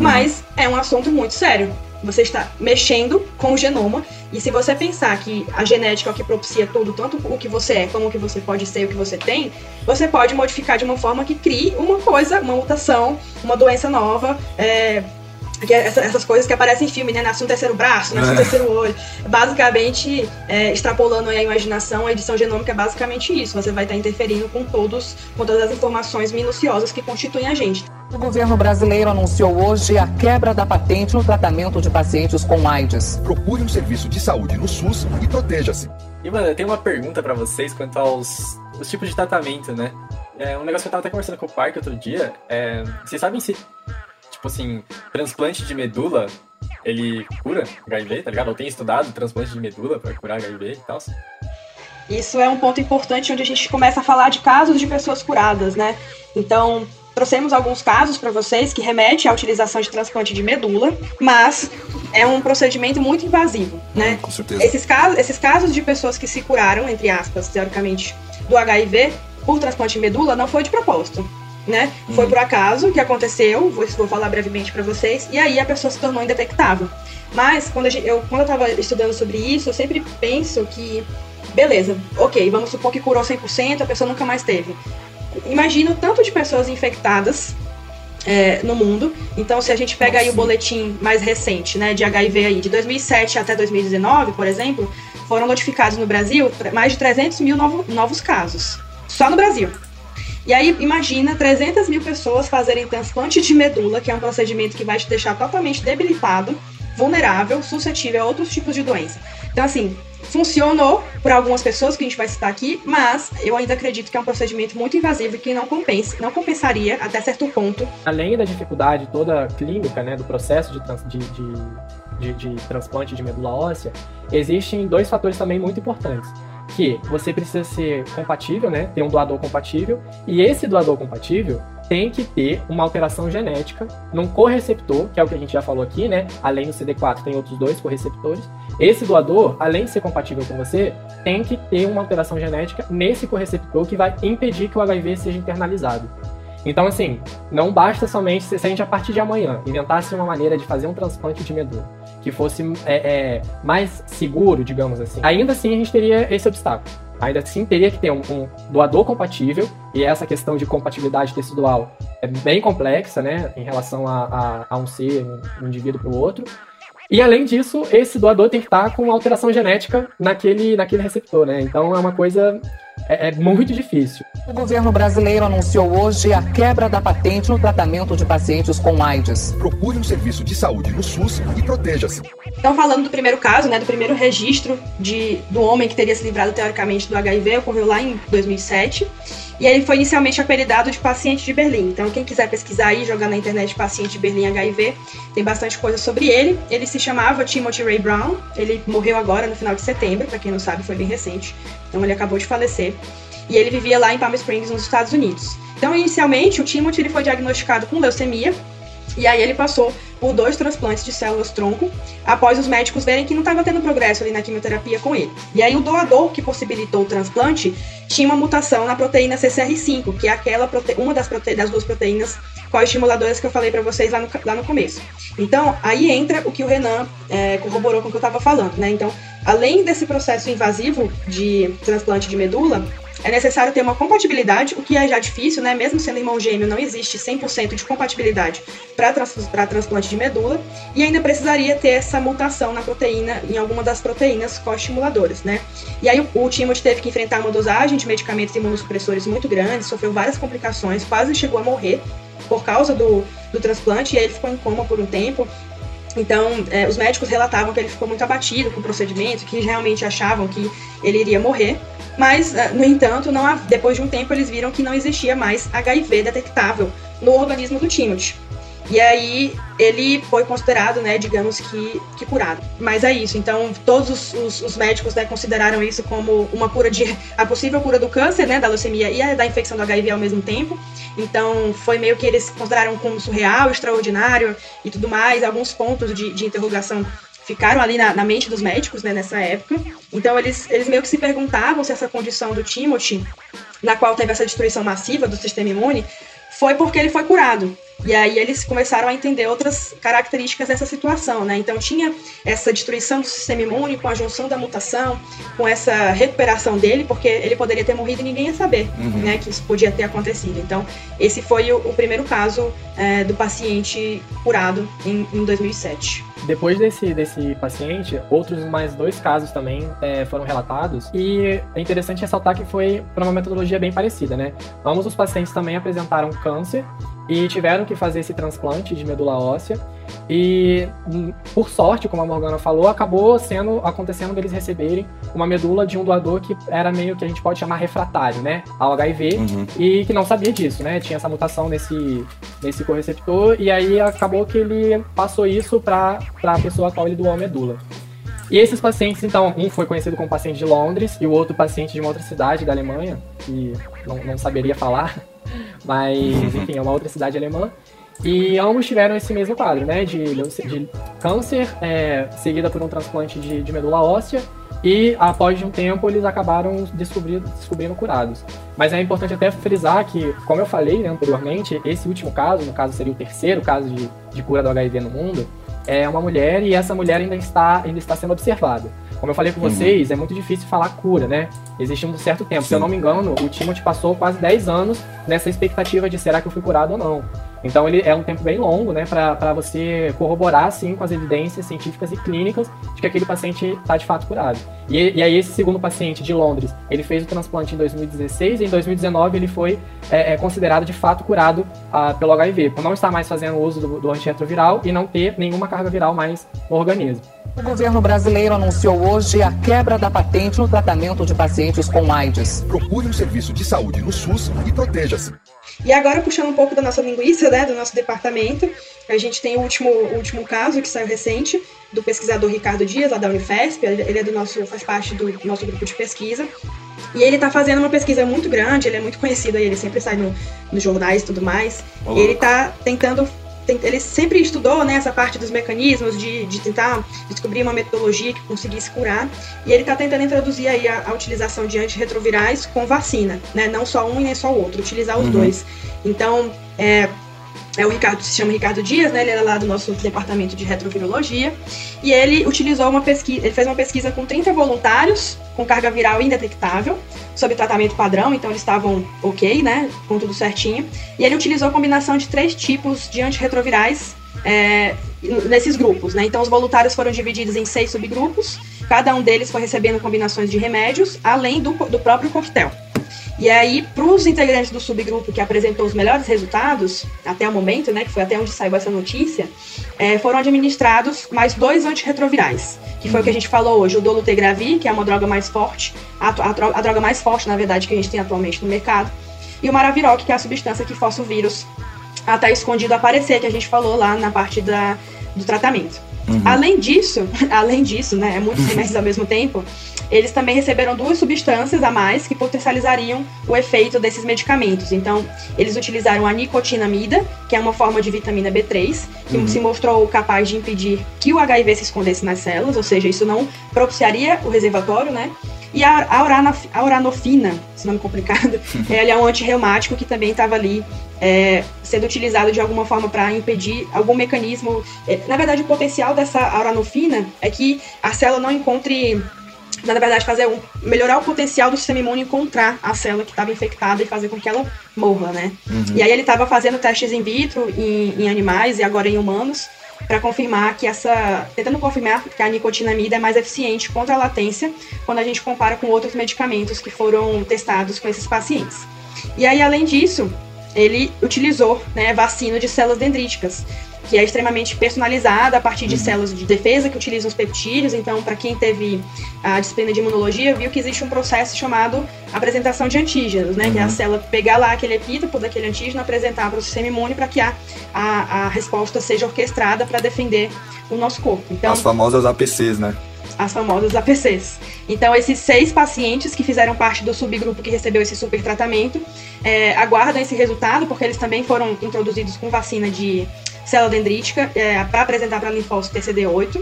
mas é um assunto muito sério. Você está mexendo com o genoma. E se você pensar que a genética é o que propicia tudo, tanto o que você é, como o que você pode ser o que você tem, você pode modificar de uma forma que crie uma coisa, uma mutação, uma doença nova. É, que é essas coisas que aparecem em filme, né? Nasce um terceiro braço, nasce um é. terceiro olho. Basicamente, é, extrapolando a imaginação, a edição genômica é basicamente isso. Você vai estar interferindo com todos, com todas as informações minuciosas que constituem a gente. O governo brasileiro anunciou hoje a quebra da patente no tratamento de pacientes com AIDS. Procure um serviço de saúde no SUS e proteja-se. E, mano, eu tenho uma pergunta para vocês quanto aos os tipos de tratamento, né? É, um negócio que eu tava até conversando com o Parque outro dia, é, vocês sabem se, tipo assim, transplante de medula, ele cura HIV, tá ligado? Ou tem estudado transplante de medula pra curar HIV e tal? Isso é um ponto importante onde a gente começa a falar de casos de pessoas curadas, né? Então, trouxemos alguns casos para vocês que remetem à utilização de transplante de medula, mas é um procedimento muito invasivo, né? Com certeza. Esses casos, esses casos de pessoas que se curaram, entre aspas, teoricamente, do HIV por transplante de medula não foi de propósito. Né? Foi por acaso que aconteceu, vou, vou falar brevemente para vocês, e aí a pessoa se tornou indetectável. Mas quando, gente, eu, quando eu tava estudando sobre isso, eu sempre penso que, beleza, ok, vamos supor que curou 100%, a pessoa nunca mais teve. Imagina o tanto de pessoas infectadas é, no mundo. Então, se a gente pega aí o boletim mais recente, né, de HIV aí, de 2007 até 2019, por exemplo, foram notificados no Brasil mais de 300 mil novo- novos casos. Só no Brasil. E aí, imagina 300 mil pessoas fazerem transplante de medula, que é um procedimento que vai te deixar totalmente debilitado, vulnerável, suscetível a outros tipos de doença. Então, assim, funcionou para algumas pessoas que a gente vai citar aqui, mas eu ainda acredito que é um procedimento muito invasivo e que não compensa, não compensaria até certo ponto além da dificuldade toda clínica, né, do processo de, trans- de, de, de- de transplante de medula óssea, existem dois fatores também muito importantes. Que você precisa ser compatível, né, ter um doador compatível, e esse doador compatível tem que ter uma alteração genética num correceptor, que é o que a gente já falou aqui, né? Além do CD4, tem outros dois correceptores. Esse doador, além de ser compatível com você, tem que ter uma alteração genética nesse correceptor que vai impedir que o HIV seja internalizado. Então, assim, não basta somente se a gente a partir de amanhã inventasse uma maneira de fazer um transplante de medula que fosse é, é, mais seguro, digamos assim. Ainda assim, a gente teria esse obstáculo. Ainda assim, teria que ter um, um doador compatível, e essa questão de compatibilidade tecidual é bem complexa, né, em relação a, a, a um ser, um indivíduo para o outro. E além disso, esse doador tem que estar com alteração genética naquele, naquele receptor, né? Então é uma coisa é, é muito difícil. O governo brasileiro anunciou hoje a quebra da patente no tratamento de pacientes com AIDS. Procure um serviço de saúde no SUS e proteja-se. Então, falando do primeiro caso, né, do primeiro registro de, do homem que teria se livrado teoricamente do HIV, ocorreu lá em 2007. E ele foi inicialmente apelidado de paciente de Berlim. Então, quem quiser pesquisar aí, jogar na internet paciente de Berlim HIV, tem bastante coisa sobre ele. Ele se chamava Timothy Ray Brown. Ele morreu agora no final de setembro, para quem não sabe, foi bem recente. Então, ele acabou de falecer. E ele vivia lá em Palm Springs, nos Estados Unidos. Então, inicialmente, o Timothy ele foi diagnosticado com leucemia. E aí ele passou por dois transplantes de células-tronco, após os médicos verem que não estava tendo progresso ali na quimioterapia com ele. E aí o doador que possibilitou o transplante tinha uma mutação na proteína CCR5, que é aquela prote... uma das, prote... das duas proteínas coestimuladoras que eu falei para vocês lá no, lá no começo. Então, aí entra o que o Renan é, corroborou com o que eu estava falando, né? Então, além desse processo invasivo de transplante de medula, é necessário ter uma compatibilidade, o que é já difícil, né? Mesmo sendo irmão gêmeo, não existe 100% de compatibilidade para trans transplante de medula, e ainda precisaria ter essa mutação na proteína, em alguma das proteínas coestimuladoras, né? E aí o, o Timothy teve que enfrentar uma dosagem de medicamentos imunossupressores muito grande, sofreu várias complicações, quase chegou a morrer por causa do, do transplante, e aí ele ficou em coma por um tempo. Então, é, os médicos relatavam que ele ficou muito abatido com o procedimento, que realmente achavam que ele iria morrer. Mas, é, no entanto, não, depois de um tempo, eles viram que não existia mais HIV detectável no organismo do Timothy. E aí ele foi considerado, né, digamos que, que curado. Mas é isso. Então todos os, os, os médicos né, consideraram isso como uma cura de a possível cura do câncer, né, da leucemia e da infecção do HIV ao mesmo tempo. Então foi meio que eles consideraram como surreal, extraordinário e tudo mais. Alguns pontos de, de interrogação ficaram ali na, na, mente dos médicos, né, nessa época. Então eles, eles meio que se perguntavam se essa condição do Timothy, na qual teve essa destruição massiva do sistema imune, foi porque ele foi curado. E aí eles começaram a entender outras características dessa situação, né? Então tinha essa destruição do sistema imune com a junção da mutação, com essa recuperação dele, porque ele poderia ter morrido e ninguém ia saber, uhum. né? Que isso podia ter acontecido. Então esse foi o, o primeiro caso é, do paciente curado em, em 2007. Depois desse, desse paciente, outros mais dois casos também é, foram relatados. E é interessante ressaltar que foi por uma metodologia bem parecida, né? Ambos os pacientes também apresentaram câncer e tiveram que fazer esse transplante de medula óssea. E hum, por sorte, como a Morgana falou, acabou sendo acontecendo deles receberem uma medula de um doador que era meio que a gente pode chamar refratário, né, ao HIV Uhum. e que não sabia disso, né? Tinha essa mutação nesse nesse correceptor e aí acabou que ele passou isso para para a pessoa a qual ele doou a medula. E esses pacientes, então, um foi conhecido como paciente de Londres e o outro paciente de uma outra cidade da Alemanha, que não, não saberia falar, mas, enfim, é uma outra cidade alemã. E ambos tiveram esse mesmo quadro, né? De, de câncer, é, seguida por um transplante de, de medula óssea. E após um tempo eles acabaram descobrindo, descobrindo curados. Mas é importante até frisar que, como eu falei né, anteriormente, esse último caso, no caso seria o terceiro caso de, de cura do HIV no mundo, é uma mulher e essa mulher ainda está, ainda está sendo observada. Como eu falei com Uhum. vocês, é muito difícil falar cura, né? Existe um certo tempo. Se eu Sim. não me engano, o Timothy passou quase 10 anos nessa expectativa de será que eu fui curado ou não. Então ele é um tempo bem longo, né, para você corroborar assim com as evidências científicas e clínicas de que aquele paciente está de fato curado. E, e aí esse segundo paciente de Londres, ele fez o transplante em 2016 e em 2019 ele foi é, é, considerado de fato curado ah, pelo HIV, por não estar mais fazendo uso do, do antirretroviral e não ter nenhuma carga viral mais no organismo. O governo brasileiro anunciou hoje a quebra da patente no tratamento de pacientes com AIDS. Procure um serviço de saúde no SUS e proteja-se. E agora, puxando um pouco da nossa linguiça, né, do nosso departamento, a gente tem o último, o último caso que saiu recente, do pesquisador Ricardo Dias, lá da Unifesp, ele é do nosso, faz parte do nosso grupo de pesquisa. E ele está fazendo uma pesquisa muito grande, ele é muito conhecido aí, ele sempre sai no, nos jornais e tudo mais. Ô, E ele está tentando. Ele sempre estudou né, essa parte dos mecanismos de, de tentar descobrir uma metodologia que conseguisse curar. E ele está tentando introduzir aí a, a utilização de antirretrovirais com vacina, né? Não só um e nem só o outro, utilizar os Uhum. dois. Então, é, é o Ricardo, se chama Ricardo Dias, né? Ele era lá do nosso departamento de retrovirologia. E ele utilizou uma pesquisa, ele fez uma pesquisa com 30 voluntários com carga viral indetectável, sob tratamento padrão, então eles estavam ok, né? Com tudo certinho. E ele utilizou a combinação de três tipos de antirretrovirais é, nesses grupos, né? Então os voluntários foram divididos em seis subgrupos, cada um deles foi recebendo combinações de remédios, além do, do próprio coquetel. E aí, para os integrantes do subgrupo que apresentou os melhores resultados, até o momento, né, que foi até onde saiu essa notícia, é, foram administrados mais dois antirretrovirais, que foi o que a gente falou hoje, o dolutegravir, que é uma droga mais forte, a, a, a droga mais forte, na verdade, que a gente tem atualmente no mercado, e o maraviroc, que é a substância que força o vírus a estar escondido aparecer, que a gente falou lá na parte da, do tratamento. Uhum. Além disso, além disso, né, é muitos remédios ao mesmo tempo, eles também receberam duas substâncias a mais que potencializariam o efeito desses medicamentos. Então, eles utilizaram a nicotinamida, que é uma forma de vitamina B3, que Uhum. se mostrou capaz de impedir que o HIV se escondesse nas células, ou seja, isso não propiciaria o reservatório, né? E a, a, uranof- a uranofina, esse nome complicado, ele é um antirreumático que também estava ali é, sendo utilizado de alguma forma para impedir algum mecanismo. É, na verdade, o potencial dessa uranofina é que a célula não encontre. Na verdade, fazer um, melhorar o potencial do sistema imune encontrar a célula que estava infectada e fazer com que ela morra, né? E aí ele estava fazendo testes in vitro em, em animais e agora em humanos para confirmar que essa, tentando confirmar que a nicotinamida é mais eficiente contra a latência quando a gente compara com outros medicamentos que foram testados com esses pacientes. E aí, além disso, ele utilizou né, vacina de células dendríticas, que é extremamente personalizada a partir de células de defesa que utilizam os peptídeos. Então, para quem teve a disciplina de imunologia, viu que existe um processo chamado apresentação de antígenos, né? Que é a célula pegar lá aquele epítopo daquele antígeno, apresentar para o sistema imune para que a, a, a resposta seja orquestrada para defender o nosso corpo. Então, As famosas APCs, né? As famosas APCs. Então, esses seis pacientes que fizeram parte do subgrupo que recebeu esse super tratamento é, aguardam esse resultado, porque eles também foram introduzidos com vacina de célula dendrítica é, para apresentar para linfócito TCD8.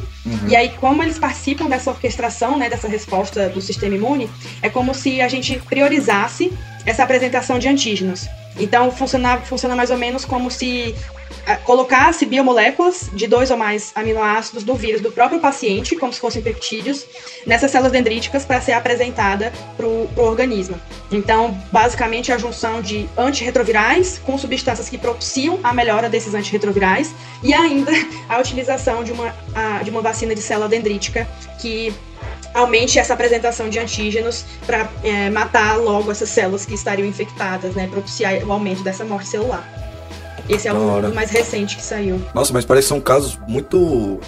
E aí, como eles participam dessa orquestração, né, dessa resposta do sistema imune, é como se a gente priorizasse essa apresentação de antígenos. Então, funciona, funciona mais ou menos como se colocasse biomoléculas de dois ou mais aminoácidos do vírus do próprio paciente, como se fossem peptídeos, nessas células dendríticas para ser apresentada para o organismo. Então, basicamente, a junção de antirretrovirais com substâncias que propiciam a melhora desses antirretrovirais e ainda a utilização de uma, a- de uma vacina de célula dendrítica que aumente essa apresentação de antígenos para matar logo essas células que estariam infectadas, né, propiciar o aumento dessa morte celular. Esse é Da o, mais recente que saiu. Nossa, mas parece que são casos muito.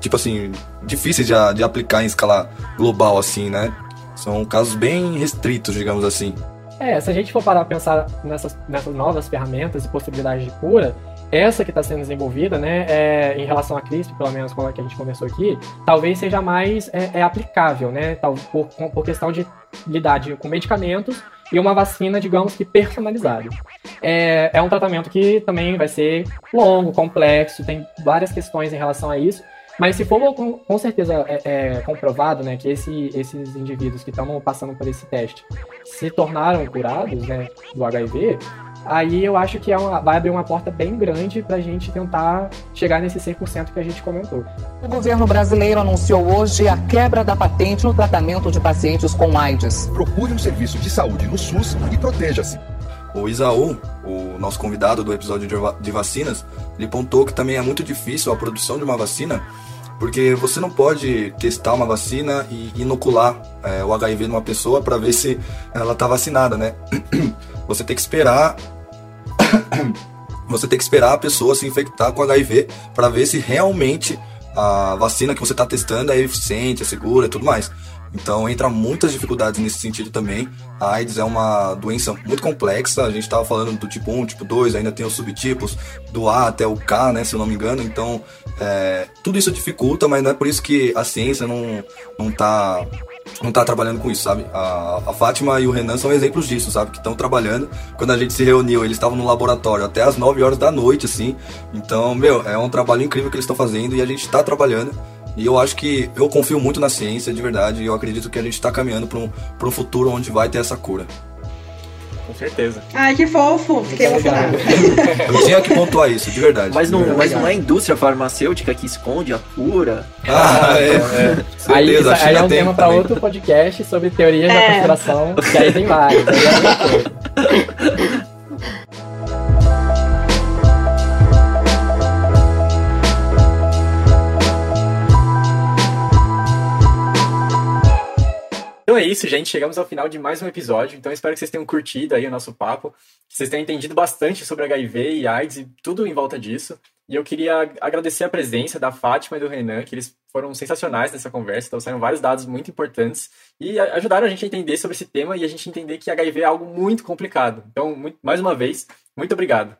Tipo assim, difíceis de, a- de aplicar em escala global, assim, né? São casos bem restritos, digamos assim. É, se a gente for parar pra pensar nessas, nessas novas ferramentas e possibilidades de cura, essa que está sendo desenvolvida, né, é, em relação à CRISPR, pelo menos com a que a gente conversou aqui, talvez seja mais é, é aplicável, né, tal, por, com- por questão de lidar de- com medicamentos e uma vacina, digamos que personalizada. É, é um tratamento que também vai ser longo, complexo, tem várias questões em relação a isso, mas se for com, com certeza é, é, comprovado né, que esse- esses indivíduos que estão passando por esse teste se tornaram curados né, do HIV, aí eu acho que é uma- vai abrir uma porta bem grande para a gente tentar chegar nesse 100% que a gente comentou. O governo brasileiro anunciou hoje a quebra da patente no tratamento de pacientes com AIDS. Procure um serviço de saúde no SUS e proteja-se. O Isaú, o nosso convidado do episódio de, va- de vacinas, ele pontou que também é muito difícil a produção de uma vacina, porque você não pode testar uma vacina e inocular é, o HIV numa pessoa para ver se ela está vacinada, né? Você tem que esperar. Você tem que esperar a pessoa se infectar com HIV para ver se realmente a vacina que você está testando é eficiente, é segura e tudo mais. Então entra muitas dificuldades nesse sentido também. A AIDS é uma doença muito complexa. A gente estava falando do tipo 1, tipo 2, ainda tem os subtipos do A até o K, né, se eu não me engano. Então é, tudo isso dificulta, mas não é por isso que a ciência não, não tá não tá trabalhando com isso, sabe? A, a Fátima e o Renan são exemplos disso, sabe? Que estão trabalhando. Quando a gente se reuniu, eles estavam no laboratório até as 9 horas da noite, assim. Então, meu, é um trabalho incrível que eles estão fazendo e a gente está trabalhando. E eu acho que eu confio muito na ciência, de verdade, e eu acredito que a gente está caminhando para um, pra um futuro onde vai ter essa cura. Com certeza. Ai, que fofo. Fiquei Muito emocionada. Eu tinha que pontuar isso, de verdade. Mas não, verdade. mas não é a indústria farmacêutica que esconde a cura? Ah, é, é. Aí, Certeza, isso- a aí é um tem tema para outro podcast sobre teorias da É. conspiração, que aí tem vários. Então é isso, gente. Chegamos ao final de mais um episódio. Então espero que vocês tenham curtido aí o nosso papo, que vocês tenham entendido bastante sobre HIV e AIDS e tudo em volta disso. E eu queria agradecer a presença da Fátima e do Renan, que eles foram sensacionais nessa conversa, trouxeram vários dados muito importantes e ajudaram a gente a entender sobre esse tema e a gente entender que HIV é algo muito complicado. Então, mais uma vez, muito obrigado.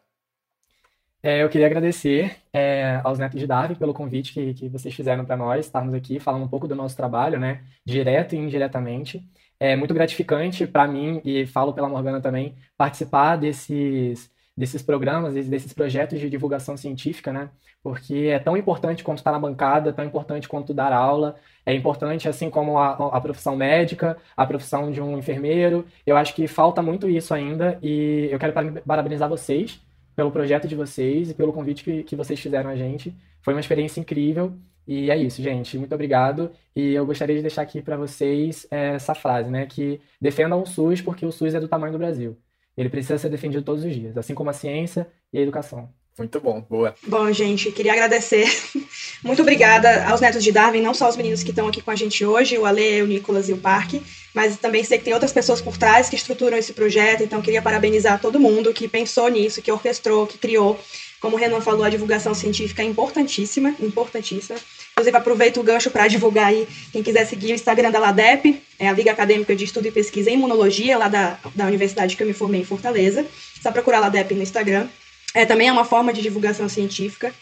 É, eu queria agradecer é, aos Netos de Darwin pelo convite que, que vocês fizeram para nós, estarmos aqui falando um pouco do nosso trabalho, né, direto e indiretamente. É muito gratificante para mim, e falo pela Morgana também, participar desses, desses programas, desses- projetos de divulgação científica, né, porque é tão importante quanto estar na bancada, tão importante quanto dar aula, é importante assim como a, a profissão médica, a profissão de um enfermeiro. Eu acho que falta muito isso ainda, e eu quero para- parabenizar vocês pelo projeto de vocês e pelo convite que, que vocês fizeram a gente. Foi uma experiência incrível. E é isso, gente. Muito obrigado. E eu gostaria de deixar aqui para vocês eh, essa frase, né? Que defendam o SUS porque o SUS é do tamanho do Brasil. Ele precisa ser defendido todos os dias, assim como a ciência e a educação. Muito bom, boa. Bom, gente, queria agradecer. Muito obrigada aos netos de Darwin, não só os meninos que estão aqui com a gente hoje, o Ale, o Nicolas e o Parque, mas também sei que tem outras pessoas por trás que estruturam esse projeto, então queria parabenizar todo mundo que pensou nisso, que orquestrou, que criou. Como o Renan falou, a divulgação científica é importantíssima, importantíssima. Inclusive, aproveito o gancho para divulgar aí, quem quiser seguir o Instagram da LADEP, é a Liga Acadêmica de Estudo e Pesquisa em Imunologia, lá da, da universidade que eu me formei em Fortaleza. Só procurar LADEP no Instagram. É, também é uma forma de divulgação científica.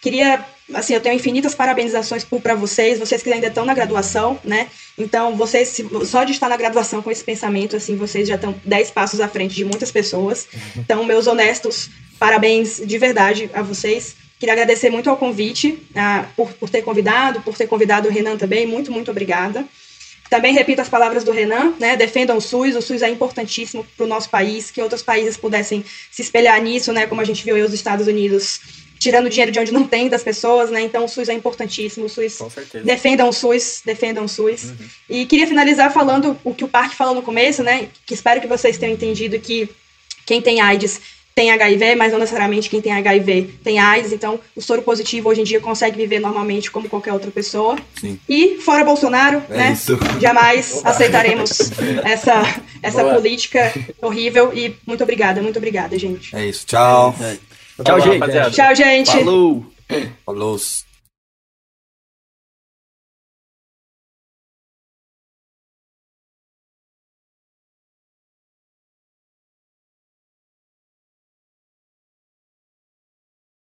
Queria, assim, eu tenho infinitas parabenizações para vocês, vocês que ainda estão na graduação, né? Então, vocês, só de estar na graduação com esse pensamento, assim, vocês já estão 10 passos à frente de muitas pessoas. Então, meus honestos parabéns de verdade a vocês. Queria agradecer muito ao convite, ah, por, por ter convidado, por ter convidado o Renan também. Muito, muito obrigada. Também repito as palavras do Renan, né? Defendam o SUS, o SUS é importantíssimo para o nosso país, que outros países pudessem se espelhar nisso, né? Como a gente viu aí os Estados Unidos tirando dinheiro de onde não tem das pessoas, né? Então o SUS é importantíssimo, o SUS Com certeza. defendam o SUS, defendam o SUS. E queria finalizar falando o que o Parque falou no começo, né? Que espero que vocês tenham entendido que quem tem AIDS tem HIV, mas não necessariamente quem tem HIV tem AIDS. Então, o soro positivo hoje em dia consegue viver normalmente como qualquer outra pessoa. Sim. E fora Bolsonaro, É né? isso. Jamais aceitaremos essa, essa Boa. política horrível. E muito obrigada, muito obrigada, gente. É isso. Tchau. É. Tchau, gente. rapaziada. Tchau, gente. Falou! Falou.